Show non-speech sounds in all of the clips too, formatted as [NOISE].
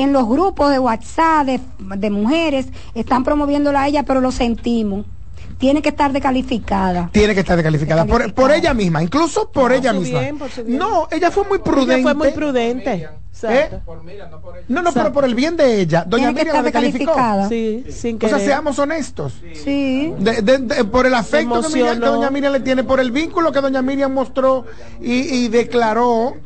en los grupos de WhatsApp de, de mujeres, están promoviéndola a ella, pero lo sentimos tiene que estar descalificada. Tiene que estar descalificada, Por, por, ella misma, incluso por ella misma. No, ella fue muy prudente. Ella fue muy prudente. ¿Eh? no, no, pero por el bien de ella. Doña Miriam la descalificó. Sí, sin O sea, seamos honestos. Sí. por el afecto que, Doña Miriam le tiene, por el vínculo que Doña Miriam mostró y, declaró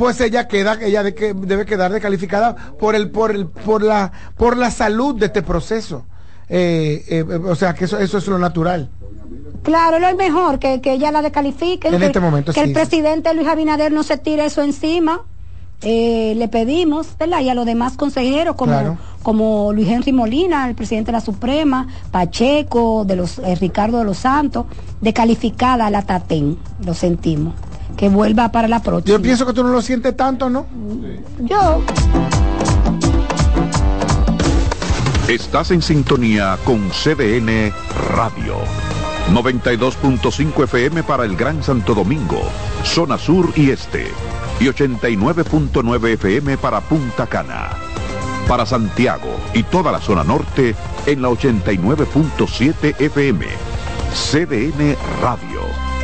pues ella queda ella de que debe quedar descalificada por el por el por la por la salud de este proceso eh, eh, o sea, que eso, eso es lo natural. Claro, lo es mejor que, ella la descalifique. En este momento, Que el presidente Luis Abinader no se tire eso encima. Eh, le pedimos, ¿verdad? Y a los demás consejeros, como, como Luis Henry Molina, el presidente de la Suprema, Pacheco, de los Ricardo de los Santos, de calificada a la TATEN, lo sentimos. Que vuelva para la próxima. Yo pienso que tú no lo sientes tanto, ¿no? Yo. Estás en sintonía con CDN Radio. 92.5 FM para el Gran Santo Domingo, zona sur y este. Y 89.9 FM para Punta Cana. Para Santiago y toda la zona norte en la 89.7 FM. CDN Radio.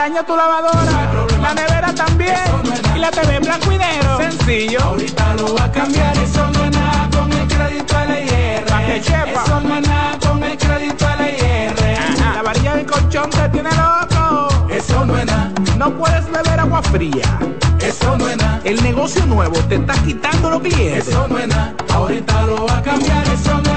Tu lavadora, la nevera también, y la TV en blanco y negro. Sencillo. Ahorita lo va a cambiar, eso no es nada con el crédito LIR. Pa' que chepa. Eso no es nada con el crédito LIR. La varilla del colchón te tiene loco. Eso no es nada. No puedes beber agua fría. Eso no es nada. El negocio nuevo te está quitando los billetes. Eso no es nada. Ahorita lo va a cambiar, eso no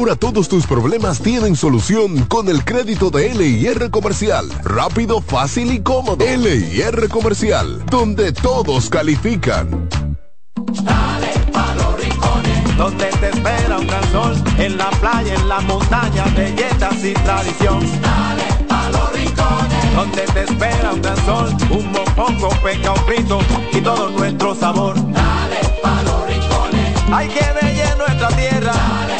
Ahora todos tus problemas tienen solución con el crédito de LIR Comercial. Rápido, fácil y cómodo. LIR Comercial, donde todos califican. Dale pa' los rincones, donde te espera un gran sol, en la playa, en la montaña, belletas y tradición. Dale pa' los rincones, donde te espera un gran sol, un mopongo, peca, un frito y todo nuestro sabor. Dale pa' los rincones, hay que bella nuestra tierra.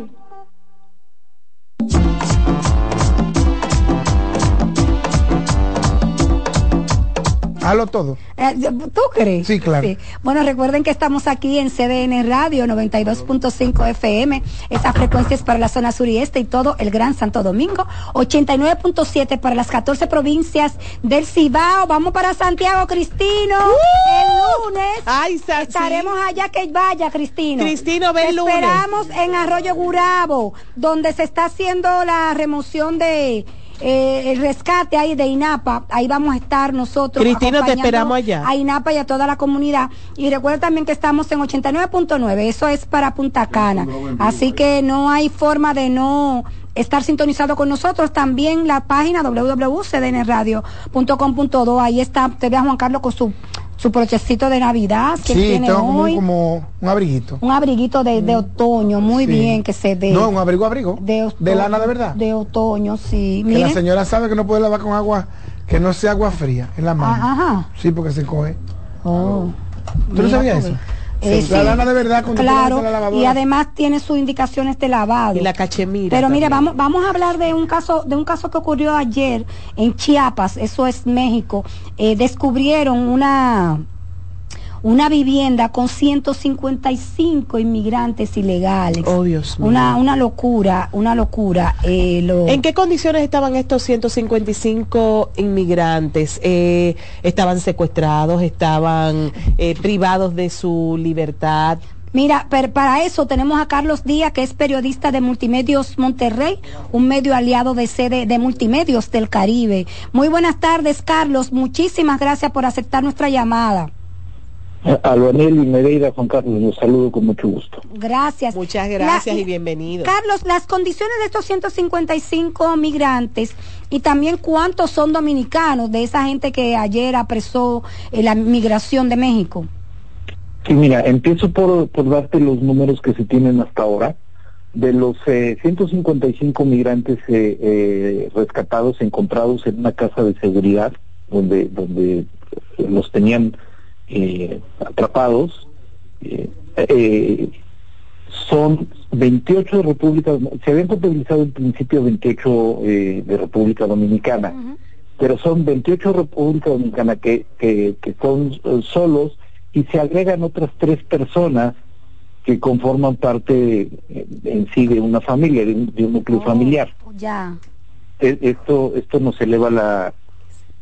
Halo todo. Eh, ¿Tú crees? Sí, claro. Bueno, recuerden que estamos aquí en CDN Radio 92.5 FM. Esa frecuencia es para la zona sur y este y todo el Gran Santo Domingo. 89.7 para las 14 provincias del Cibao. Vamos para Santiago, Cristino. El lunes. Ay, Sachi. Estaremos allá que vaya, Cristino. Cristino, ven Te lunes. Esperamos en Arroyo Gurabo, donde se está haciendo la remoción de eh, el rescate ahí de INAPA, ahí vamos a estar nosotros. Cristina, te acompañando esperamos allá. A INAPA y a toda la comunidad. Y recuerda también que estamos en 89.9, eso es para Punta Cana. Así que no hay forma de no estar sintonizado con nosotros. También la página www.cdnradio.com.do, ahí está, te ve a Juan Carlos con su su brochecito de Navidad que Sí, tiene hoy. como un abriguito. Un abriguito de, de otoño, muy Sí. bien que se ve. No, un abrigo abrigo. de, de lana de verdad. De otoño, sí. Que la señora sabe que no puede lavar con agua, que no sea agua fría en la mano. Ah, Ajá. Sí, porque se coge. Oh. ¿Tú no sabías eso? Eh, La sí. lana de verdad cuando claro la lavadora. y además tiene sus indicaciones de lavado Y la cachemira. pero mire vamos vamos a hablar de un caso de un caso que ocurrió ayer en Chiapas eso es México Eh, descubrieron una una vivienda con 155 inmigrantes ilegales Oh, Dios mío. una una locura una locura eh, lo- ¿En qué condiciones estaban estos 155 inmigrantes? Eh, ¿Estaban secuestrados? ¿Estaban eh, privados de su libertad? Mira, pero para eso tenemos a Carlos Díaz, que es periodista de Multimedios Monterrey, un medio aliado de sede de Multimedios del Caribe. Muy buenas tardes, Carlos. Muchísimas gracias por aceptar nuestra llamada. A Luanel y Mereira, Juan Carlos, los saludo con mucho gusto. Gracias. Muchas gracias La- y bienvenido. Carlos, las condiciones de estos 155 migrantes y también cuántos son dominicanos de esa gente que ayer apresó eh, la migración de México. Sí, mira, empiezo por, por darte los números que se tienen hasta ahora. De los eh, 155 migrantes eh, eh, rescatados, encontrados en una casa de seguridad, donde, donde los tenían eh, atrapados, eh, eh, son 28 de República, se habían contabilizado en principio 28 eh, de República Dominicana, pero son 28 de República Dominicana que, que, que son solos y se agregan otras tres personas que conforman parte en sí de una familia, de un, de un núcleo familiar. Ya. E- Esto, esto nos eleva la,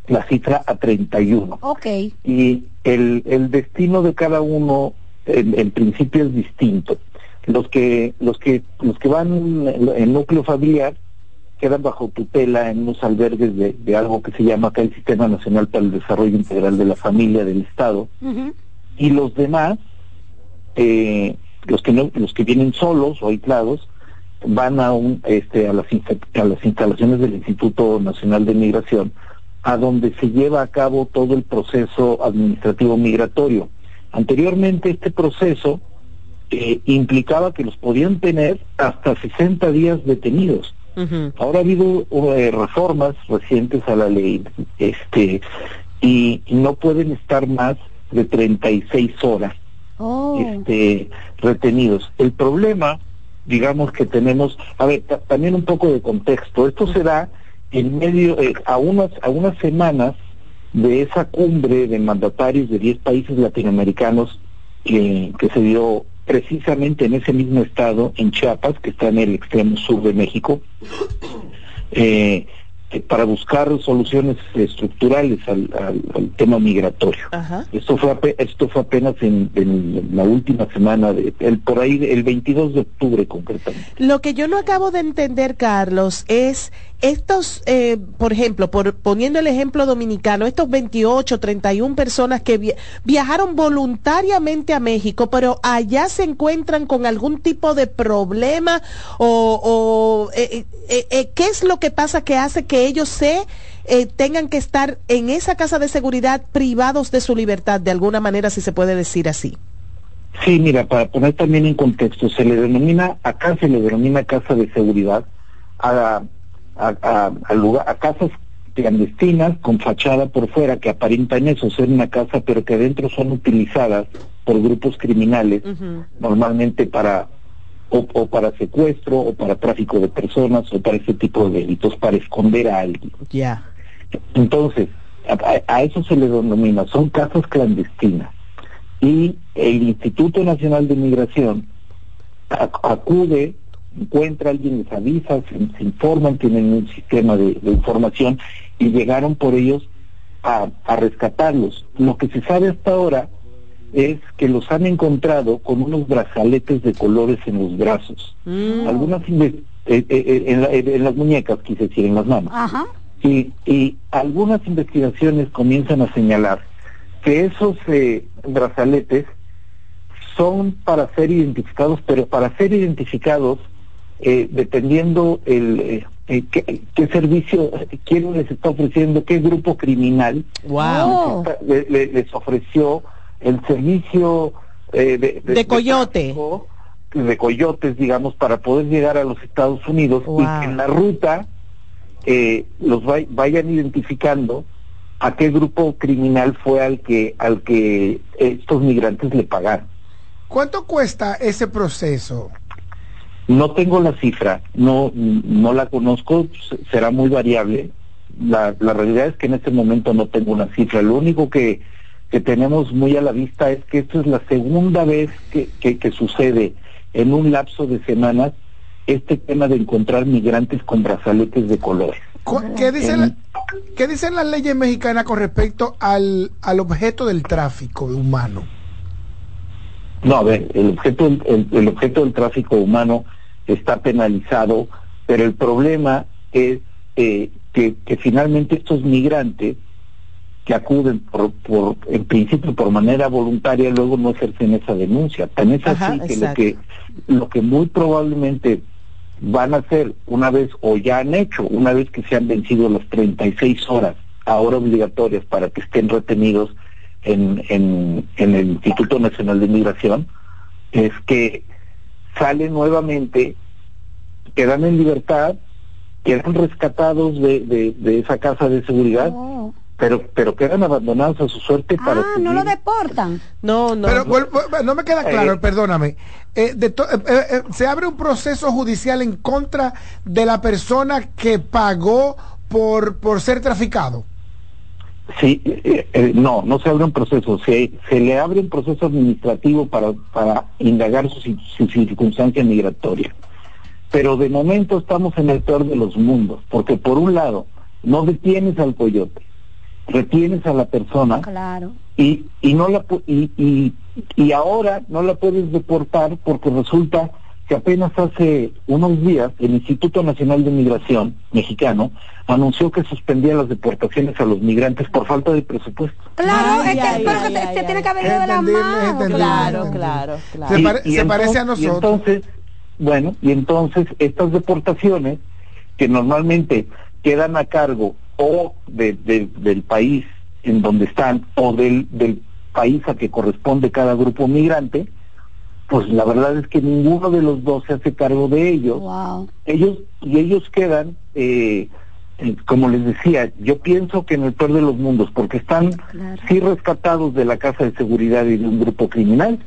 la cifra a 31 Ok. y el, el destino de cada uno en, en principio es distinto. Los que los que los que van en, núcleo familiar quedan bajo tutela en unos albergues de, de algo que se llama acá el Sistema Nacional para el Desarrollo Integral de la Familia del Estado y los demás eh, los que no los que vienen solos o aislados van a un este a las a las instalaciones del Instituto Nacional de Migración a donde se lleva a cabo todo el proceso administrativo migratorio anteriormente este proceso eh, implicaba que los podían tener hasta 60 días detenidos. Ahora ha habido eh, reformas recientes a la ley, este, y, no pueden estar más de 36 horas Oh. este, retenidos. El problema, digamos que tenemos, a ver, ta- también un poco de contexto. Esto se da en medio, eh, a unas, a unas semanas de esa cumbre de mandatarios de 10 países latinoamericanos eh, que se dio precisamente en ese mismo estado, en Chiapas, que está en el extremo sur de México, eh, eh, para buscar soluciones estructurales al, al- al tema migratorio. Ajá. Esto fue esto fue apenas en, en la última semana, de, el, por ahí el 22 de octubre concretamente. Lo que yo no acabo de entender, Carlos, es estos, eh, por ejemplo, por, poniendo el ejemplo dominicano, estos 28, 31 personas que via- viajaron voluntariamente a México, pero allá se encuentran con algún tipo de problema o, o, eh, eh, eh, qué es lo que pasa que hace que ellos se eh, tengan que estar en esa casa de seguridad privados de su libertad, de alguna manera, si se puede decir así. Sí, mira, para poner también en contexto, se le denomina, acá se le denomina casa de seguridad a, a, a- a lugar, a casas clandestinas con fachada por fuera que aparentan eso, ser una casa, pero que adentro son utilizadas por grupos criminales, normalmente para o, o para secuestro o para tráfico de personas o para ese tipo de delitos, para esconder a alguien. Ya. Entonces, a, a eso se le denomina, son casas clandestinas. Y el Instituto Nacional de Migración ac- acude, encuentra alguien, les avisa, se, se informan, tienen un sistema de, de información y llegaron por ellos a, a rescatarlos. Lo que se sabe hasta ahora es que los han encontrado con unos brazaletes de colores en los brazos. Algunas inve- eh, eh, eh, en, la- en las muñecas, quise decir, en las manos. Ajá. Y, y algunas investigaciones comienzan a señalar que esos eh, brazaletes son para ser identificados, pero para ser identificados, eh, dependiendo el eh, eh, qué, qué servicio, quién les está ofreciendo, qué grupo criminal Wow. les está- le- le- les ofreció el servicio eh, de, De coyote. tráfico, de coyotes, digamos, para poder llegar a los Estados Unidos y que en la ruta eh, los vay- vayan identificando a qué grupo criminal fue al que al que estos migrantes le pagaron. ¿Cuánto cuesta ese proceso? No tengo la cifra, no, no la conozco, será muy variable. La, la realidad es que en este momento no tengo una cifra. Lo único que, que tenemos muy a la vista es que esto es la segunda vez que, que, que sucede en un lapso de semanas este tema de encontrar migrantes con brazaletes de colores. ¿Qué dicen, la- qué dicen las leyes mexicanas con respecto al, al objeto del tráfico humano? No, a ver, el objeto, el, el objeto del tráfico humano está penalizado, pero el problema es eh, que, que finalmente estos migrantes que acuden por, por, en principio por manera voluntaria, luego no ejercen esa denuncia. Tan es Ajá, así que lo que lo que muy probablemente van a hacer una vez o ya han hecho, una vez que se han vencido las 36 horas ahora obligatorias para que estén retenidos en, en, en el Instituto Nacional de Migración, es que salen nuevamente, quedan en libertad, quedan rescatados de, de, de esa casa de seguridad, Oh. pero pero quedan abandonados a su suerte para Ah, no lo deportan. No, no. Pero vuel- no me queda claro, Eh. perdóname. Eh, de to- eh, eh, se abre un proceso judicial en contra de la persona que pagó por, por ser traficado. Sí, eh, eh, no, no se abre un proceso, se, se le abre un proceso administrativo para, para indagar su, su circunstancia migratoria. Pero de momento estamos en el peor de los mundos, porque por un lado, no detienes al coyote, retienes a la persona Claro. y, y no la y, y, y ahora no la puedes deportar porque resulta que apenas hace unos días el Instituto Nacional de Migración mexicano anunció que suspendía las deportaciones a los migrantes por falta de presupuesto. Claro, Ay, es que, ay, pero ay, que se, ay, se ay. tiene que haber ido de la mano. entendible. Claro, claro, claro. Se, Y- pare- y se parece a entonces- y nosotros. entonces, bueno, y entonces estas deportaciones que normalmente quedan a cargo o de- de- del país en donde están o del, del país a que corresponde cada grupo migrante, pues la verdad es que ninguno de los dos se hace cargo de ellos. Wow. Ellos y ellos quedan, eh, como les decía, yo pienso que en el peor de los mundos, porque están Claro. sí rescatados de la casa de seguridad y de un grupo criminal,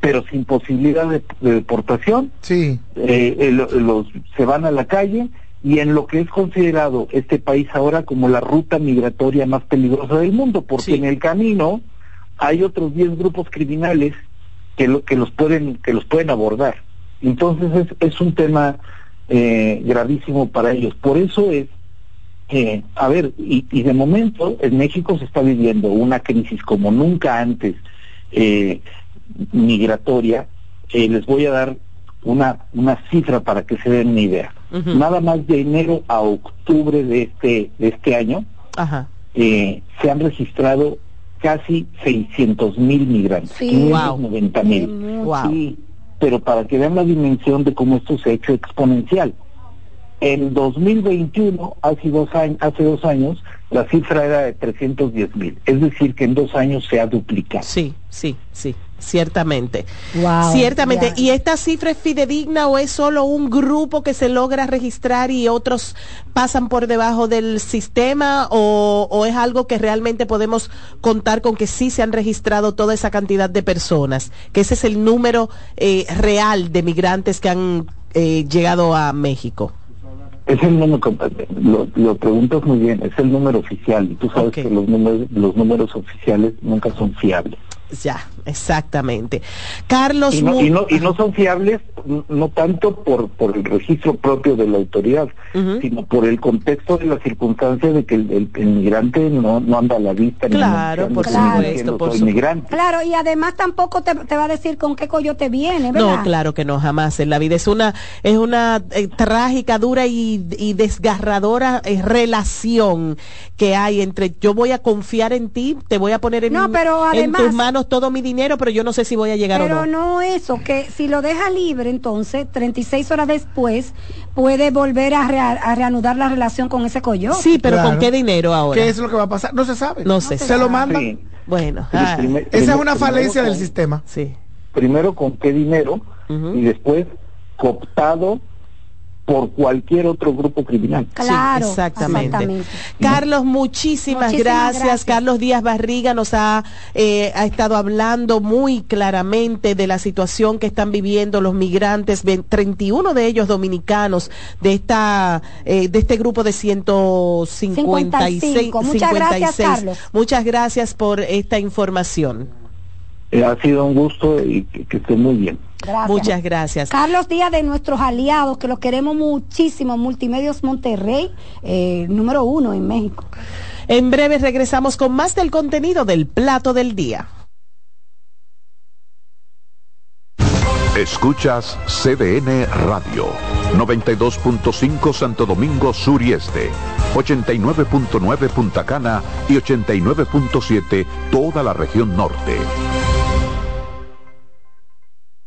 pero sin posibilidad de, de deportación, Sí. eh, eh, lo- los, se van a la calle y en lo que es considerado este país ahora como la ruta migratoria más peligrosa del mundo, porque Sí. en el camino hay otros 10 grupos criminales que, lo, que los pueden que los pueden abordar. Entonces es, es un tema eh, gravísimo para ellos. Por eso es eh, a ver, y, y de momento en México se está viviendo una crisis como nunca antes eh, migratoria. Eh, les voy a dar una, una cifra para que se den una idea. Nada más de enero a octubre de este, de este año Ajá. eh, se han registrado casi 600 mil migrantes, Sí. 590 mil. Wow. Sí, pero para que vean la dimensión de cómo esto se ha hecho exponencial. En 2021, hace dos años, hace dos años, la cifra era de 310 mil. Es decir, que en dos años se ha duplicado. Sí, sí, sí, ciertamente. Wow, ciertamente. ¿Y esta cifra es fidedigna o es solo un grupo que se logra registrar y otros pasan por debajo del sistema o, o es algo que realmente podemos contar con que sí se han registrado toda esa cantidad de personas? Que ese es el número eh, real de migrantes que han eh, llegado a México. Es el número, lo, lo preguntas muy bien, es el número oficial. Y tú sabes que los números, los números oficiales nunca son fiables. Ya, exactamente. Carlos Y no, y no, y no son fiables no tanto por, por el registro propio de la autoridad, sino por el contexto de la circunstancia de que el, el- el migrante no, no anda a la vista. ni Claro, anunciando por supuesto, por migrante. Claro, y además tampoco te, te va a decir con qué coyote viene, ¿verdad? No, claro que no, jamás en la vida. Es una, es una eh, trágica, dura y, y desgarradora eh, relación que hay entre yo voy a confiar en ti, te voy a poner en, No, pero en además- tus manos todo mi dinero, pero yo no sé si voy a llegar Pero o no. no eso, que si lo deja libre, entonces 36 horas después puede volver a, rea- a reanudar la relación con ese coyote. Sí, pero Claro. ¿con qué dinero ahora? ¿Qué es lo que va a pasar? No se sabe. No sé. Se lo mandan. Sí. Bueno, ah, primer- Esa es una falencia del sistema. sí. Primero con qué dinero y después cooptado por cualquier otro grupo criminal. Claro, exactamente. exactamente. Carlos, muchísimas, Muchísimas gracias. gracias. Carlos Díaz Barriga nos ha, eh, ha estado hablando muy claramente de la situación que están viviendo los migrantes, Ve- 31 de ellos dominicanos de esta eh, de este grupo de 156. 55. Muchas gracias, Carlos. Muchas gracias por esta información. Eh, ha sido un gusto y que, que esté muy bien. Gracias. Muchas gracias. Carlos Díaz de nuestros aliados, que los queremos muchísimo, Multimedios Monterrey, eh, número uno en México. En breve regresamos con más del contenido del plato del día. Escuchas CDN Radio, 92.5 Santo Domingo Sur y Este, 89.9 Punta Cana y 89.7 toda la región norte.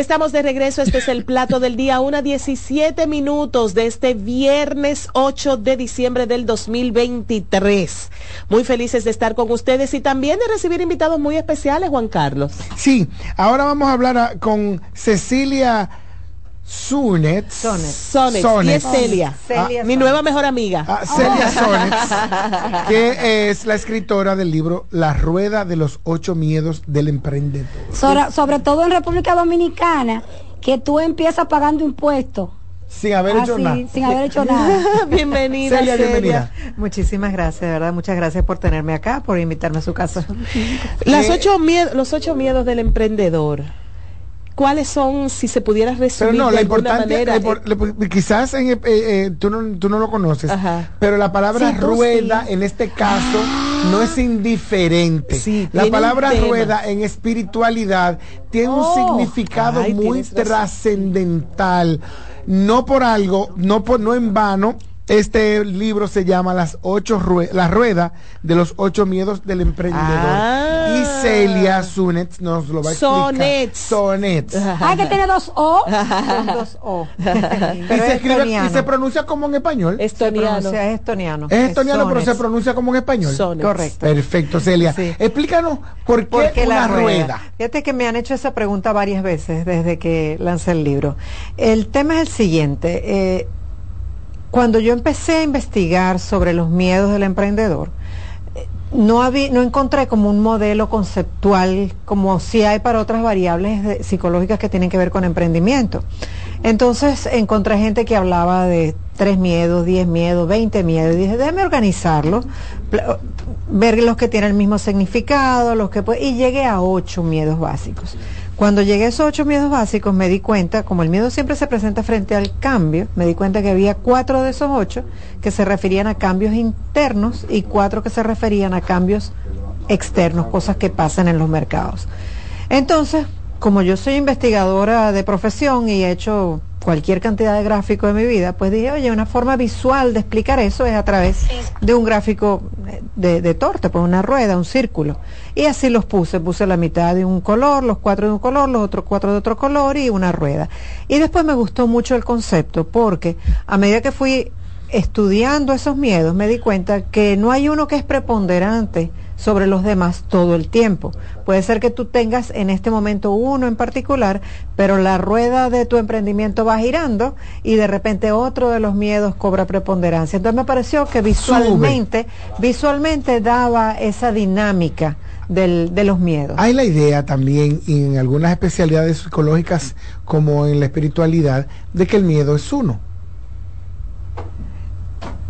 Estamos de regreso, este es el plato del día, una 17 minutos de este viernes 8 de diciembre del 2023. Muy felices de estar con ustedes y también de recibir invitados muy especiales, Juan Carlos. Sí, ahora vamos a hablar a- con Cecilia Sunet. Sones, y es Celia, mi nueva mejor amiga. Ah, Celia Sones, [LAUGHS] que es la escritora del libro La Rueda de los Ocho Miedos del Emprendedor. Sobre, sobre todo en República Dominicana, que tú empiezas pagando impuestos. Sin haber hecho nada. Sin haber hecho nada. [LAUGHS] bienvenida, Celia, bienvenida. Muchísimas gracias, de verdad. Muchas gracias por tenerme acá, por invitarme a su casa. Las ocho miedos, los ocho miedos del emprendedor. ¿Cuáles son, si se pudiera Pero resumir no, de la importante, manera? quizás en, eh, eh, tú, no, tú no lo conoces, pero la palabra Sí, rueda sí. en este caso no es indiferente. la palabra rueda en espiritualidad tiene un Oh, significado ay, muy trascendental. No por algo, no por no en vano. Este libro se llama Las ocho rue- La Rueda de los ocho miedos del emprendedor. Ah. Y Celia Sunet nos lo va a explicar. Sonets. Sonets. Ay, que tiene dos O. Son [LAUGHS] dos O. y, Pero se es escribe, y estoniano. se pronuncia como en español. Se pronuncia- es estoniano. Es estoniano, pero se pronuncia como en español. Sonets. Correcto. Perfecto, Celia. Sí. Explícanos por qué, ¿Por qué una la rueda? rueda. Fíjate que me han hecho esa pregunta varias veces desde que lancé el libro. El tema es el siguiente. eh, cuando yo empecé a investigar sobre los miedos del emprendedor, eh, no, no encontré como un modelo conceptual como si hay para otras variables psicológicas que tienen que ver con emprendimiento. Entonces encontré gente que hablaba de tres miedos, diez miedos, veinte miedos. Y dije, déjame organizarlo, ver los que tienen el mismo significado, los que y llegué a ocho miedos básicos. Cuando llegué a esos ocho miedos básicos me di cuenta, como el miedo siempre se presenta frente al cambio, me di cuenta que había cuatro de esos ocho que se referían a cambios internos y cuatro que se referían a cambios externos, cosas que pasan en los mercados. Entonces, como yo soy investigadora de profesión y he hecho cualquier cantidad de gráficos en mi vida, pues dije, oye, una forma visual de explicar eso es a través de un gráfico de, de torta, pues una rueda, un círculo. Y así los puse, puse la mitad de un color, los cuatro de un color, los otros cuatro de otro color y una rueda. Y después me gustó mucho el concepto porque a medida que fui estudiando esos miedos me di cuenta que no hay uno que es preponderante sobre los demás todo el tiempo. Puede ser que tú tengas en este momento uno en particular, pero la rueda de tu emprendimiento va girando y de repente otro de los miedos cobra preponderancia. Entonces me pareció que visualmente, visualmente daba esa dinámica del- de los miedos. Hay la idea también en algunas especialidades psicológicas como en la espiritualidad de que el miedo es uno.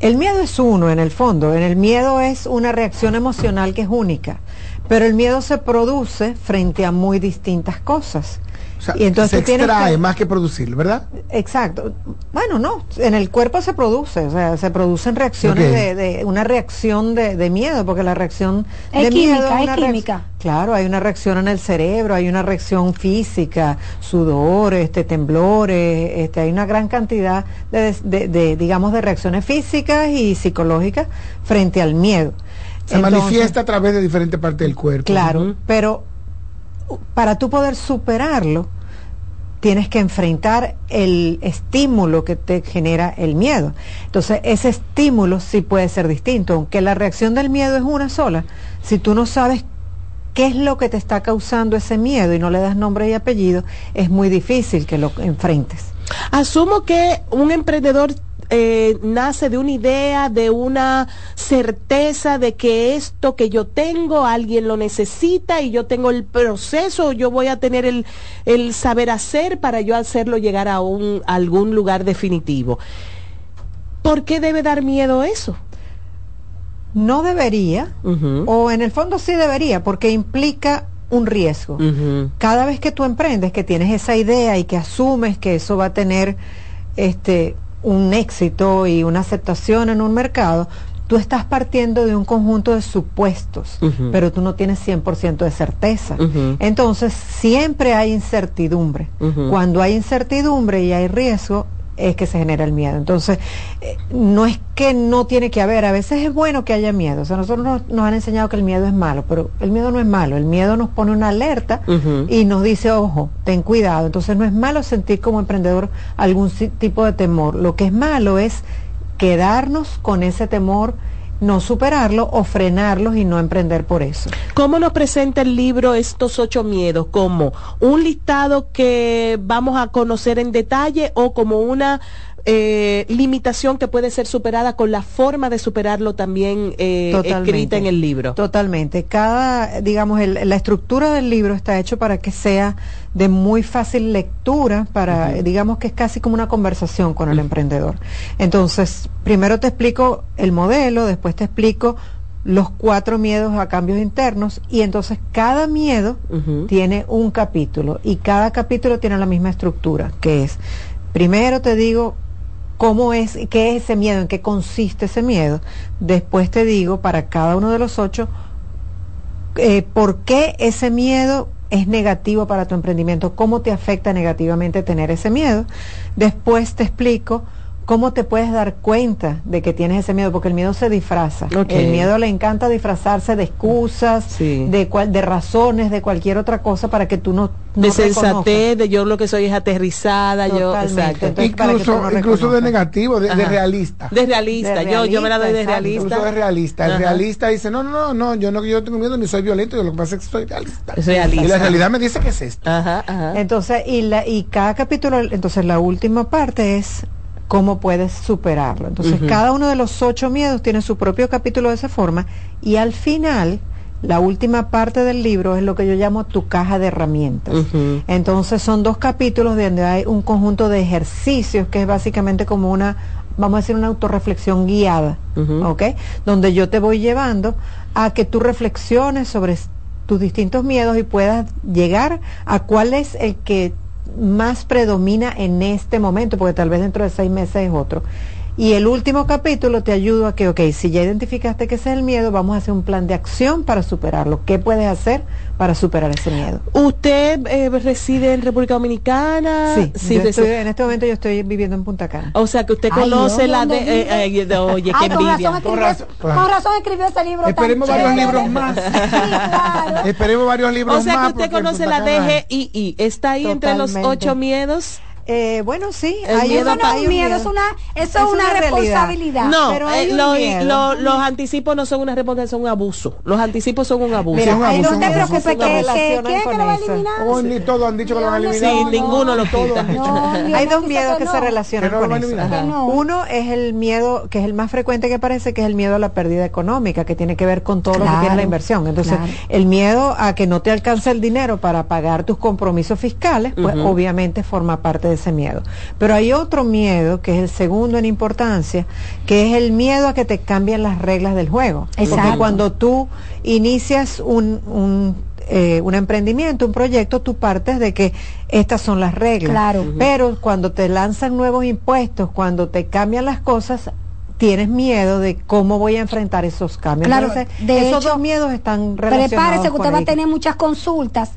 El miedo es uno en el fondo, en el miedo es una reacción emocional que es única, pero el miedo se produce frente a muy distintas cosas. O sea, y entonces se extrae que- más que producirlo, ¿verdad? Exacto. Bueno, no, en el cuerpo se produce, o sea, se producen reacciones de, de- una reacción de, de miedo, porque la reacción Es de química, miedo es una química. Claro, hay una reacción en el cerebro, hay una reacción física, sudor, este, temblores, este, hay una gran cantidad de, de- de, digamos, de reacciones físicas y psicológicas frente al miedo. Se Entonces, manifiesta a través de diferentes partes del cuerpo. Claro, pero para tú poder superarlo, tienes que enfrentar el estímulo que te genera el miedo. Entonces, ese estímulo sí puede ser distinto, aunque la reacción del miedo es una sola. Si tú no sabes qué es lo que te está causando ese miedo y no le das nombre y apellido, es muy difícil que lo enfrentes. Asumo que un emprendedor eh, nace de una idea, de una certeza de que esto que yo tengo, alguien lo necesita y yo tengo el proceso, yo voy a tener el, el saber hacer para yo hacerlo llegar a, un, a algún lugar definitivo. ¿Por qué debe dar miedo eso? No debería, o en el fondo sí debería, porque implica un riesgo. Cada vez que tú emprendes, que tienes esa idea y que asumes que eso va a tener este un éxito y una aceptación en un mercado, tú estás partiendo de un conjunto de supuestos, pero tú no tienes 100% de certeza. Entonces, siempre hay incertidumbre. Cuando hay incertidumbre y hay riesgo, es que se genera el miedo. Entonces, eh, no es que no tiene que haber, a veces es bueno que haya miedo. O sea, nosotros nos, nos han enseñado que el miedo es malo, pero el miedo no es malo. El miedo nos pone una alerta y nos dice, ojo, ten cuidado. Entonces, no es malo sentir como emprendedor algún tipo de temor. Lo que es malo es quedarnos con ese temor, no superarlo o frenarlos y no emprender por eso. ¿Cómo nos presenta el libro estos ocho miedos? ¿Como un listado que vamos a conocer en detalle o como una eh, limitación que puede ser superada con la forma de superarlo también eh, escrita en el libro? Totalmente. Cada, digamos, el- la estructura del libro está hecho para que sea de muy fácil lectura, para, Ujú. digamos que es casi como una conversación con el emprendedor. Entonces, primero te explico el modelo, después te explico los cuatro miedos a cambios internos y entonces cada miedo tiene un capítulo y cada capítulo tiene la misma estructura, que es, primero te digo cómo es, qué es ese miedo, en qué consiste ese miedo. Después te digo para cada uno de los ocho eh, por qué ese miedo es negativo para tu emprendimiento, cómo te afecta negativamente tener ese miedo. Después te explico ¿Cómo te puedes dar cuenta de que tienes ese miedo? Porque el miedo se disfraza. El miedo le encanta disfrazarse de excusas, Sí. de, cual, de razones, de cualquier otra cosa para que tú no, no de sensatez, de yo lo que soy es aterrizada, yo, Totalmente. exacto. Entonces, para que tú Incluso, no incluso de negativo, de, realista. De realista, De yo, yo me la doy de realista. Incluso de realista. El Ajá. realista dice, no, no, no, no, yo no, yo no tengo miedo ni soy violento, yo lo que pasa es que soy realista. Soy realista. Y la realidad me dice que es esto. Ajá, ajá. Entonces, y, la, y cada capítulo, entonces la última parte es cómo puedes superarlo. Entonces, cada uno de los ocho miedos tiene su propio capítulo de esa forma y al final, la última parte del libro es lo que yo llamo tu caja de herramientas. Entonces, son dos capítulos donde hay un conjunto de ejercicios que es básicamente como una, vamos a decir, una autorreflexión guiada. ¿ok? Donde yo te voy llevando a que tú reflexiones sobre tus distintos miedos y puedas llegar a cuál es el que más predomina en este momento, porque tal vez dentro de seis meses es otro. Y el último capítulo te ayuda a que, ok, si ya identificaste que ese es el miedo, vamos a hacer un plan de acción para superarlo. ¿Qué puedes hacer para superar ese miedo? ¿Usted eh, reside en República Dominicana? Sí, yo estoy- en este momento yo estoy viviendo en Punta Cana. O sea, que usted Ay, conoce la de... ¿dónde eh, eh, de- oye, qué Ay, con razón, envidia. escribió, razón, con claro. razón escribió ese libro. tan Esperemos varios libros más. Sí, claro. Esperemos varios libros O sea, más. que usted conoce la DGII. ¿Está ahí entre los ocho miedos? Eh, bueno, sí, El hay miedo no hay es un miedo, es una, eso es Es una, responsabilidad. No, pero hay eh, un lo- miedo. lo- los anticipos no son una responsabilidad, son un abuso. Los anticipos son un abuso. Mira, un No te preocupes, que se que, que, relacionan ¿quién es que con lo va a eso. eliminar? Oh, ni todos han dicho que lo van a eliminar. Sí, no, ninguno lo Todos quita. Hay dos miedos que no. se relacionan con eso. Uno es el miedo, que es el más frecuente que aparece, que es el miedo a la pérdida económica, que tiene que ver con todo lo que tiene la inversión. Entonces, claro. el miedo a que no te alcance el dinero para pagar tus compromisos fiscales, pues obviamente forma parte de ese miedo. Pero hay otro miedo, que es el segundo en importancia, que es el miedo a que te cambien las reglas del juego. Porque Exacto. cuando tú inicias un, un eh, un emprendimiento, un proyecto, tú partes de que estas son las reglas. Claro. Pero cuando te lanzan nuevos impuestos, cuando te cambian las cosas, tienes miedo de cómo voy a enfrentar esos cambios. Claro, Entonces, de esos hecho, dos miedos están relacionados. Prepárese que usted va a tener muchas consultas,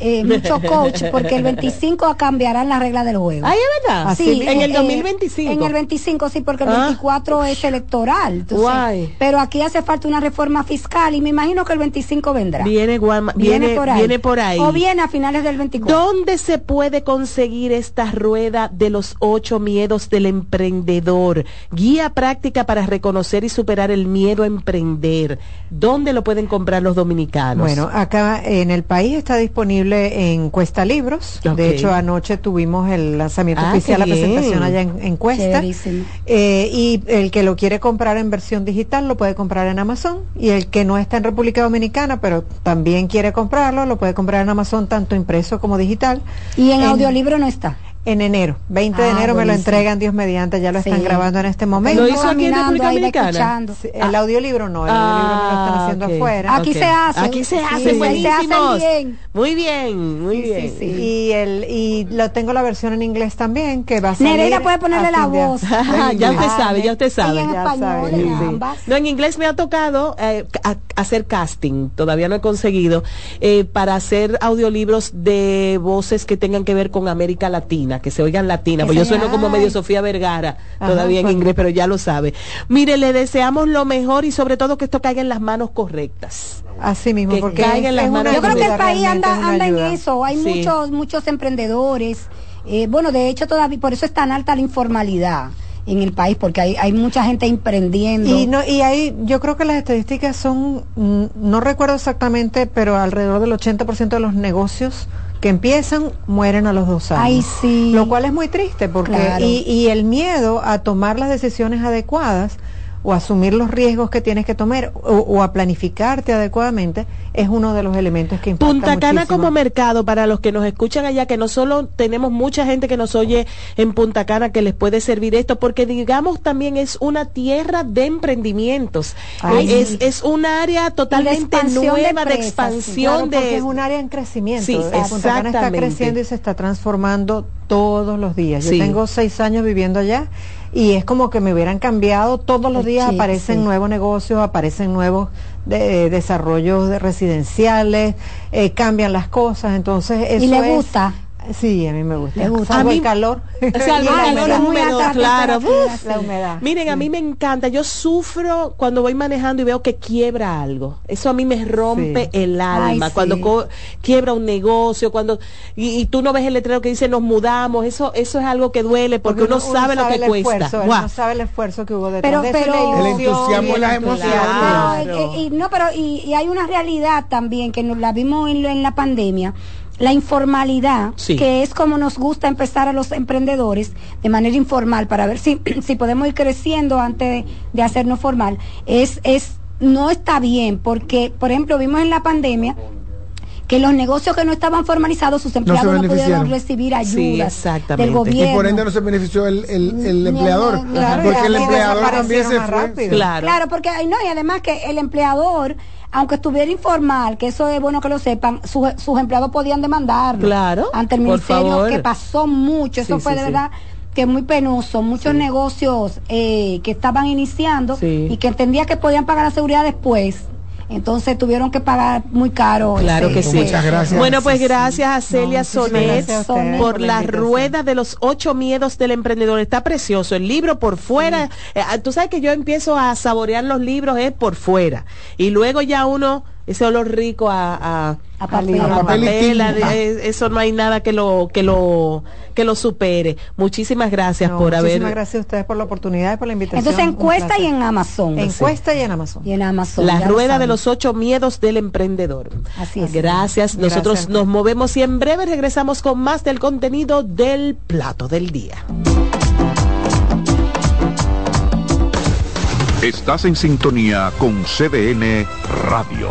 eh, muchos coach, porque el 25 cambiarán las reglas del juego. Ay, es verdad. Sí, en el eh, 2025. En el 25 sí, porque el Ah. 24 es electoral. entonces, Guay. Pero aquí hace falta una reforma fiscal y me imagino que el 25 vendrá. Viene, Guama- viene, por ahí. viene por ahí. O viene a finales del 24. ¿Dónde se puede conseguir esta rueda de los ocho miedos del emprendedor? Guía práctica para reconocer y superar el miedo a emprender. ¿Dónde lo pueden comprar los dominicanos? Bueno, acá en el país está disponible en Cuesta Libros. De hecho, anoche tuvimos el lanzamiento Ah, oficial, la presentación allá en, en Cuesta. Eh, y el que lo quiere comprar en versión digital lo puede comprar en Amazon. Y el que no está en República Dominicana, pero también quiere comprarlo, lo puede comprar en Amazon tanto impreso como digital. Y en, audiolibro no está. En enero, 20 de Ah, enero me lo entregan Dios mediante, ya lo están Sí. grabando en este momento. ¿Lo hizo aquí en República Dominicana? Sí, El audiolibro no, el audiolibro me lo están Ah, haciendo ok. afuera. Aquí se hace. Aquí se hace, sí, se buenísimos. bien. Muy bien, muy Sí, bien. sí, sí. Y el y lo tengo la versión en inglés también que va a salir. Nereida puede ponerle la voz. [LAUGHS] ya usted Ah, sabe, ya usted Y sabe. en Ya español, sabe, en sí. ambas. No, en inglés me ha tocado eh, hacer casting, todavía no he conseguido, eh, para hacer audiolibros de voces que tengan que ver con América Latina, que se oigan latinas, Que pues yo sueno como medio Sofía Vergara, Ajá, todavía en inglés, pero ya lo sabe. Mire, le deseamos lo mejor y sobre todo que esto caiga en las manos correctas. Así mismo, Que porque caiga en las es manos Yo creo que el país anda, anda en eso. Hay Sí. muchos, muchos emprendedores. Eh, bueno, de hecho, todavía por eso es tan alta la informalidad en el país, porque hay, hay mucha gente emprendiendo. Y no y ahí yo creo que las estadísticas son mm, no recuerdo exactamente, pero alrededor del 80% de los negocios que empiezan mueren a los dos años. Ay, sí. Lo cual es muy triste porque Claro. y, y el miedo a tomar las decisiones adecuadas o asumir los riesgos que tienes que tomar o, o a planificarte adecuadamente es uno de los elementos que impacta Punta Cana muchísimo. como mercado, para los que nos escuchan allá, que no solo tenemos mucha gente que nos oye en Punta Cana que les puede servir esto, porque digamos también es una tierra de emprendimientos. Ay, es, sí. es un área totalmente de nueva de, expansión Claro, porque de... es un área en crecimiento. Sí, Eh, Punta Cana está creciendo y se está transformando todos los días. Yo Sí. tengo seis años viviendo allá y es como que me hubieran cambiado. Todos los días aparecen sí. nuevos negocios, aparecen nuevos de- desarrollos de residenciales, eh, cambian las cosas. Entonces, eso y le es- gusta. Sí, a mí me gusta. Gusta. Salvo A mí- [LAUGHS] el calor. Salvo Y el la calor humedad. húmedo, claro. Uf. La humedad. Miren, a mí me encanta. Yo sufro cuando voy manejando y veo que quiebra algo. Eso a mí me rompe Sí. el alma. Ay, cuando sí. quiebra un negocio, cuando y, y tú no ves el letrero que dice nos mudamos. Eso eso es algo que duele porque, uno, sabe lo que el cuesta. esfuerzo, uno sabe el esfuerzo que hubo detrás Pero- de eso, pero- El entusiasmo y las emociones. entusiasmo. No, y, y- no, pero y, y hay una realidad también que nos la vimos en, lo- en la pandemia. La informalidad, Sí. que es como nos gusta empezar a los emprendedores de manera informal para ver si, [CLEARS THROAT] si podemos ir creciendo antes de, de hacernos formal, es, es, no está bien, porque, por ejemplo, vimos en la pandemia que los negocios que no estaban formalizados, sus empleados no, pudieron beneficiaron. recibir Sí, ayudas exactamente. del Y Y gobierno. por ende no se benefició el, el, el empleador. claro, porque el empleador también se fue. Claro. Claro, porque no, y además que el empleador, aunque estuviera informal, que eso es bueno que lo sepan, sus, sus empleados podían demandarlo. Claro, ante el ministerio, que pasó mucho, eso Sí, fue sí, de verdad que muy penoso, muchos negocios eh, que estaban iniciando Sí. y que entendía que podían pagar la seguridad después, entonces tuvieron que pagar muy caro. Claro ese- que sí. Muchas gracias. Bueno, pues gracias a Celia muchísimas Sonet gracias a ustedes por la rueda de los ocho miedos del emprendedor. Está precioso el libro por fuera. Eh, ah, tú sabes que yo empiezo a saborear los libros es por fuera y luego ya uno ese olor rico a, a, A papel. a A papel y papel, a- tinta. eso no hay nada que lo que lo que lo supere. Muchísimas gracias No, por haber muchísimas gracias a ustedes por la oportunidad y por la invitación. Entonces encuesta y en Amazon. Encuesta y en Amazon. Y en Amazon. La lo rueda de los ocho miedos del emprendedor. Así es. Gracias. Nosotros Gracias. nos movemos y en breve regresamos con más del contenido del plato del día. Estás en sintonía con CDN Radio.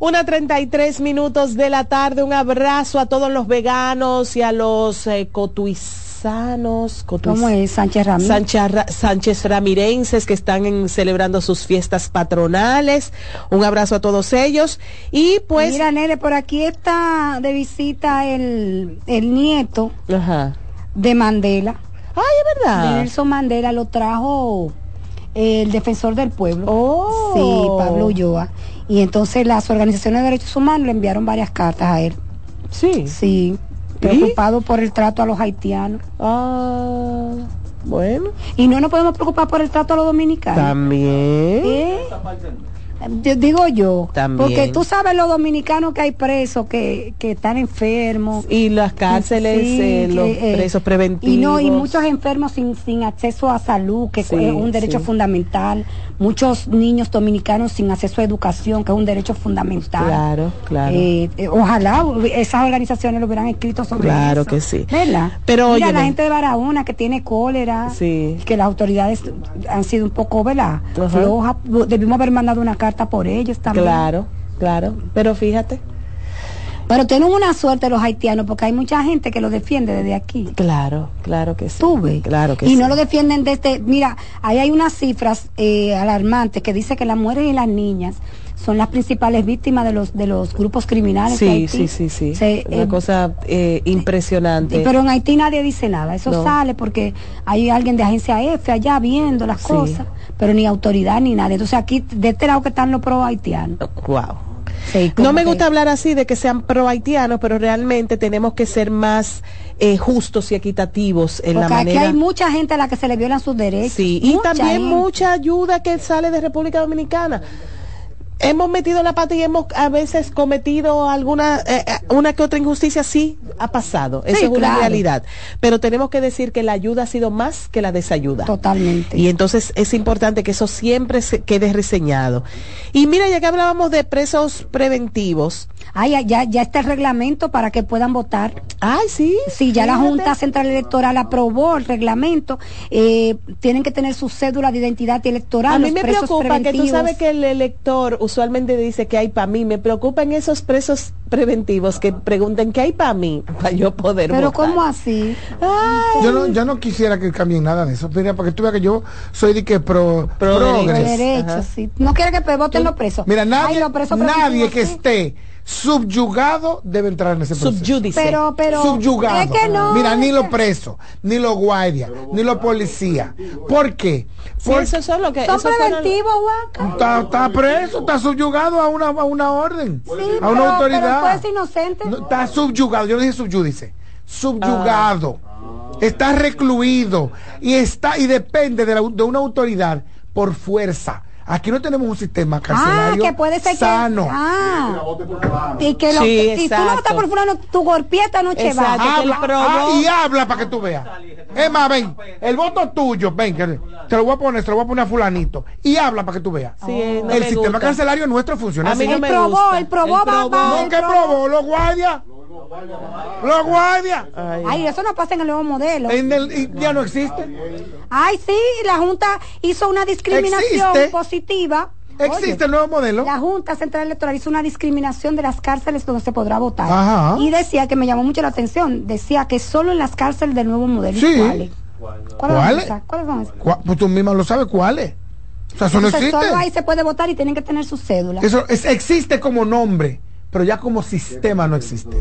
7.33 minutos de la tarde. Un abrazo a todos los veganos y a los eh, cotuizanos. cotuiz- ¿Cómo es Sánchez Ramírez? Sánchez, Ra- Sánchez Ramirenses que están en- celebrando sus fiestas patronales. Un abrazo a todos ellos. Y pues. Mira, Nere, por aquí está de visita el, el nieto Ajá. de Mandela. Ay, es verdad. Nelson Mandela lo trajo el defensor del pueblo. Oh. Sí, Pablo Ulloa. Y entonces las organizaciones de derechos humanos le enviaron varias cartas a él. Sí. Sí. Preocupado por el trato a los haitianos. Ah, bueno. Y no nos podemos preocupar por el trato a los dominicanos. También. ¿Eh? Yo- Digo yo, También. porque tú sabes los dominicanos que hay presos que, que están enfermos. Y las cárceles, eh, los presos preventivos. Y no, y muchos enfermos sin, sin acceso a salud, que Sí, es un derecho sí. fundamental. Muchos niños dominicanos sin acceso a educación, que es un derecho fundamental. Claro, claro. Eh, eh, ojalá esas organizaciones lo hubieran escrito sobre Claro eso. que sí. ¿Verdad? Pero, Mira, óyeme. la gente de Barahona que tiene cólera, que las autoridades han sido un poco, ¿verdad? Ajá. Flojas. Debimos haber mandado una carta por ellos también. Claro, claro. Pero fíjate. Pero tienen una suerte los haitianos porque hay mucha gente que lo defiende desde aquí. Claro, claro que sí. Claro que y sí. no lo defienden desde, mira, ahí hay unas cifras eh, alarmantes que dice que las mujeres y las niñas son las principales víctimas de los de los grupos criminales. Sí, Haití. sí, sí, sí. Se- Una eh, cosa eh, impresionante. pero en Haití nadie dice nada, eso No. sale porque hay alguien de agencia F allá viendo las Sí. cosas, pero ni autoridad ni nadie. Entonces aquí de este lado que están los pro haitianos. Wow. Sí, No me que- gusta hablar así de que sean pro haitianos, pero realmente tenemos que ser más eh, justos y equitativos en la Porque aquí manera. hay mucha gente a la que se le violan sus derechos. Sí, y también gente. mucha ayuda que sale de República Dominicana. Hemos metido la pata y hemos a veces cometido alguna eh, eh, una que otra injusticia, sí, ha pasado. Eso Sí, es una claro. realidad. Pero tenemos que decir que la ayuda ha sido más que la desayuda. Totalmente. Y entonces es importante que eso siempre se quede reseñado. Y mira, ya que hablábamos de presos preventivos. Ay, ya, ya, ya está el reglamento para que puedan votar. Ay, sí. Sí, ya la. Junta Central Electoral aprobó el reglamento. Eh, tienen que tener su cédula de identidad electoral. A mí me preocupa que tú sabes que el elector usualmente dice que hay para mí. Me preocupan esos presos preventivos que pregunten qué hay para mí para yo poder Pero votar. ¿cómo así? Yo no, yo no quisiera que cambien nada de eso. Mira, para que tú veas que yo soy de que pro, Pro sí. No quiere que voten los presos. Mira, Ay, nadie, los presos nadie que sí. esté subyugado debe entrar en ese proceso. Subjudice. Pero, pero. subyugado. Es que no. Mira, ni es los presos, ni los guardias, ni los policías. ¿Por qué? Sí, Porque eso son lo que Son preventivos, Huaca. está, está preso, está subyugado a una, a una orden, Sí, a pero, una pero autoridad. ser inocente. No, está subyugado, yo no dije subyúdice, subyugado, está recluido y está y depende de, la- de una autoridad por fuerza. Aquí no tenemos un sistema ah, carcelario que puede ser sano. que. Ah. Y que lo, Sí, si tú no votas por fulano, tu golpieta no te Exacto. va. Habla, ah, y habla para que tú veas. Es más, ven, el voto tuyo, ven, que te lo voy a poner, te lo voy a poner a fulanito. Y habla para que tú veas. Sí, no el sistema gusta. carcelario nuestro funciona A mí así. no Él me probó, gusta. él probó, Él va, probó. va, No, él que probó los guardias. Los guardias. Ay, Ay, eso no pasa en el nuevo modelo. En el- y ya no existe. Ay, sí, la Junta hizo una discriminación Existe. positiva. Existe Oye, el nuevo modelo. La Junta Central Electoral hizo una discriminación de las cárceles donde se podrá votar. Ajá. Y decía que me llamó mucho la atención, decía que solo en las cárceles del nuevo modelo. ¿Y Sí. ¿Cuáles? ¿Cuáles son Pues tú misma lo sabes cuáles. O sea, eso no Entonces, existe. solo ahí se puede votar y tienen que tener su cédula. Eso es- existe como nombre, pero ya como sistema no existe.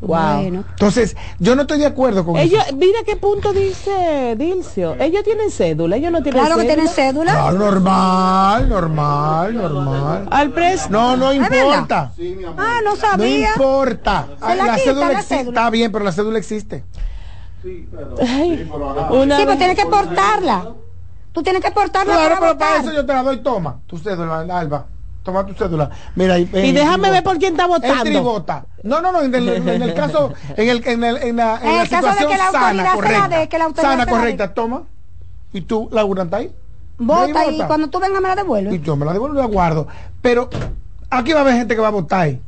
Wow. Bueno. Entonces, yo no estoy de acuerdo con Ellos, eso. mira qué punto dice Dilcio. Ellos tienen cédula, ellos no tienen Claro que cédula. tienen cédula. Ah, normal, normal, normal. Al preso. No, no verdad? importa. Ah, no No sabía. importa. Se la la cédula la existe. cédula. Está bien, pero la cédula existe. Una Sí, pero vez- tienes que portarla. Tú tienes que portarla Claro, para pero para eso yo te la doy. Toma tu cédula, Alba. Toma tu cédula. Mira, y, Y déjame ver por quién está El votando. tribota. No, no, no, en el, en el caso, [LAUGHS] en, el, en, el, en la, en En la el caso de situación que la sana, correcta. dé, que la autoridad sana, correcta, toma. Y tú, la urna ahí. Vota y cuando tú vengas me la Y devuelves. yo me la devuelvo y la guardo. Pero aquí va a haber gente que va a votar ahí,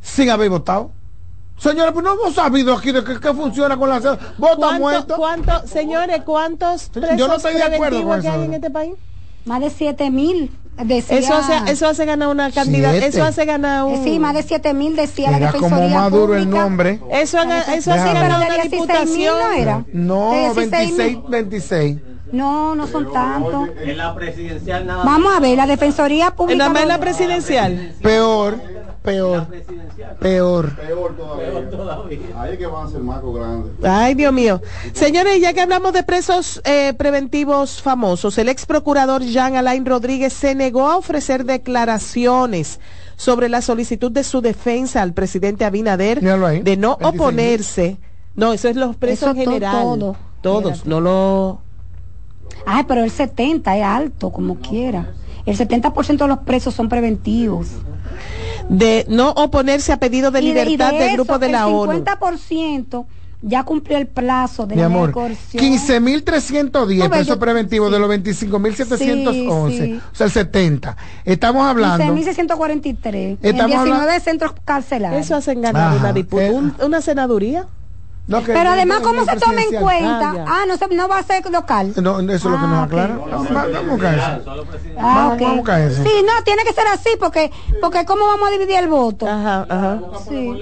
sin haber votado. Señora, pues no hemos sabido aquí de qué, qué funciona con la cédula. Vota ¿Cuánto- muerto. cuánto- señores, ¿cuántos Yo no estoy de acuerdo con que hay en este país? Más de siete mil Decía, Eso hace, eso hace ganar una candidata, Siete. eso hace ganar un... Sí, más de 7 mil decía la Era como Defensoría Maduro el Pública. nombre. Eso, haga- eso hace ganar una de 16.000 diputación. no era. No, De 16.000. 26, 26. No, no son tantos. En la presidencial nada Vamos a ver, la Defensoría Pública. En la de- presidencial. Peor, peor, peor. Ahí es que van a ser macos grandes. Ay, Dios mío. Señores, ya que hablamos de presos eh, preventivos famosos, el ex procurador Jean Alain Rodríguez se negó a ofrecer declaraciones sobre la solicitud de su defensa al presidente Abinader ahí, de no 26.000. oponerse. No, eso es los presos Eso en general. todo. Todos, no lo... Ay, pero el 70 es alto, como quiera. El 70% de los presos son preventivos. De no oponerse a pedido de Y de- y libertad de del eso, grupo de la el ONU. 50% ya cumplió el plazo de Mi la amor, coerción. 15.310 No, pero pesos yo- preventivos de los 25.711, Sí, sí. o sea, el 70. Estamos hablando. 15.643. En Estamos 19 hablando- centros carcelarios. Eso hacen ganar una, Eh, un- una senaduría. No, que- Pero no, además, no, ¿cómo se toma en cuenta? Ah. Ah, no, se, no va a ser local. No, eso es lo que Ah, nos ok. aclara. Vamos, vamos a buscar eso. Ah, Vamos, vamos a buscar eso. Sí, no, tiene que ser así, porque, porque ¿cómo vamos a dividir el voto? Ajá, ajá. Sí.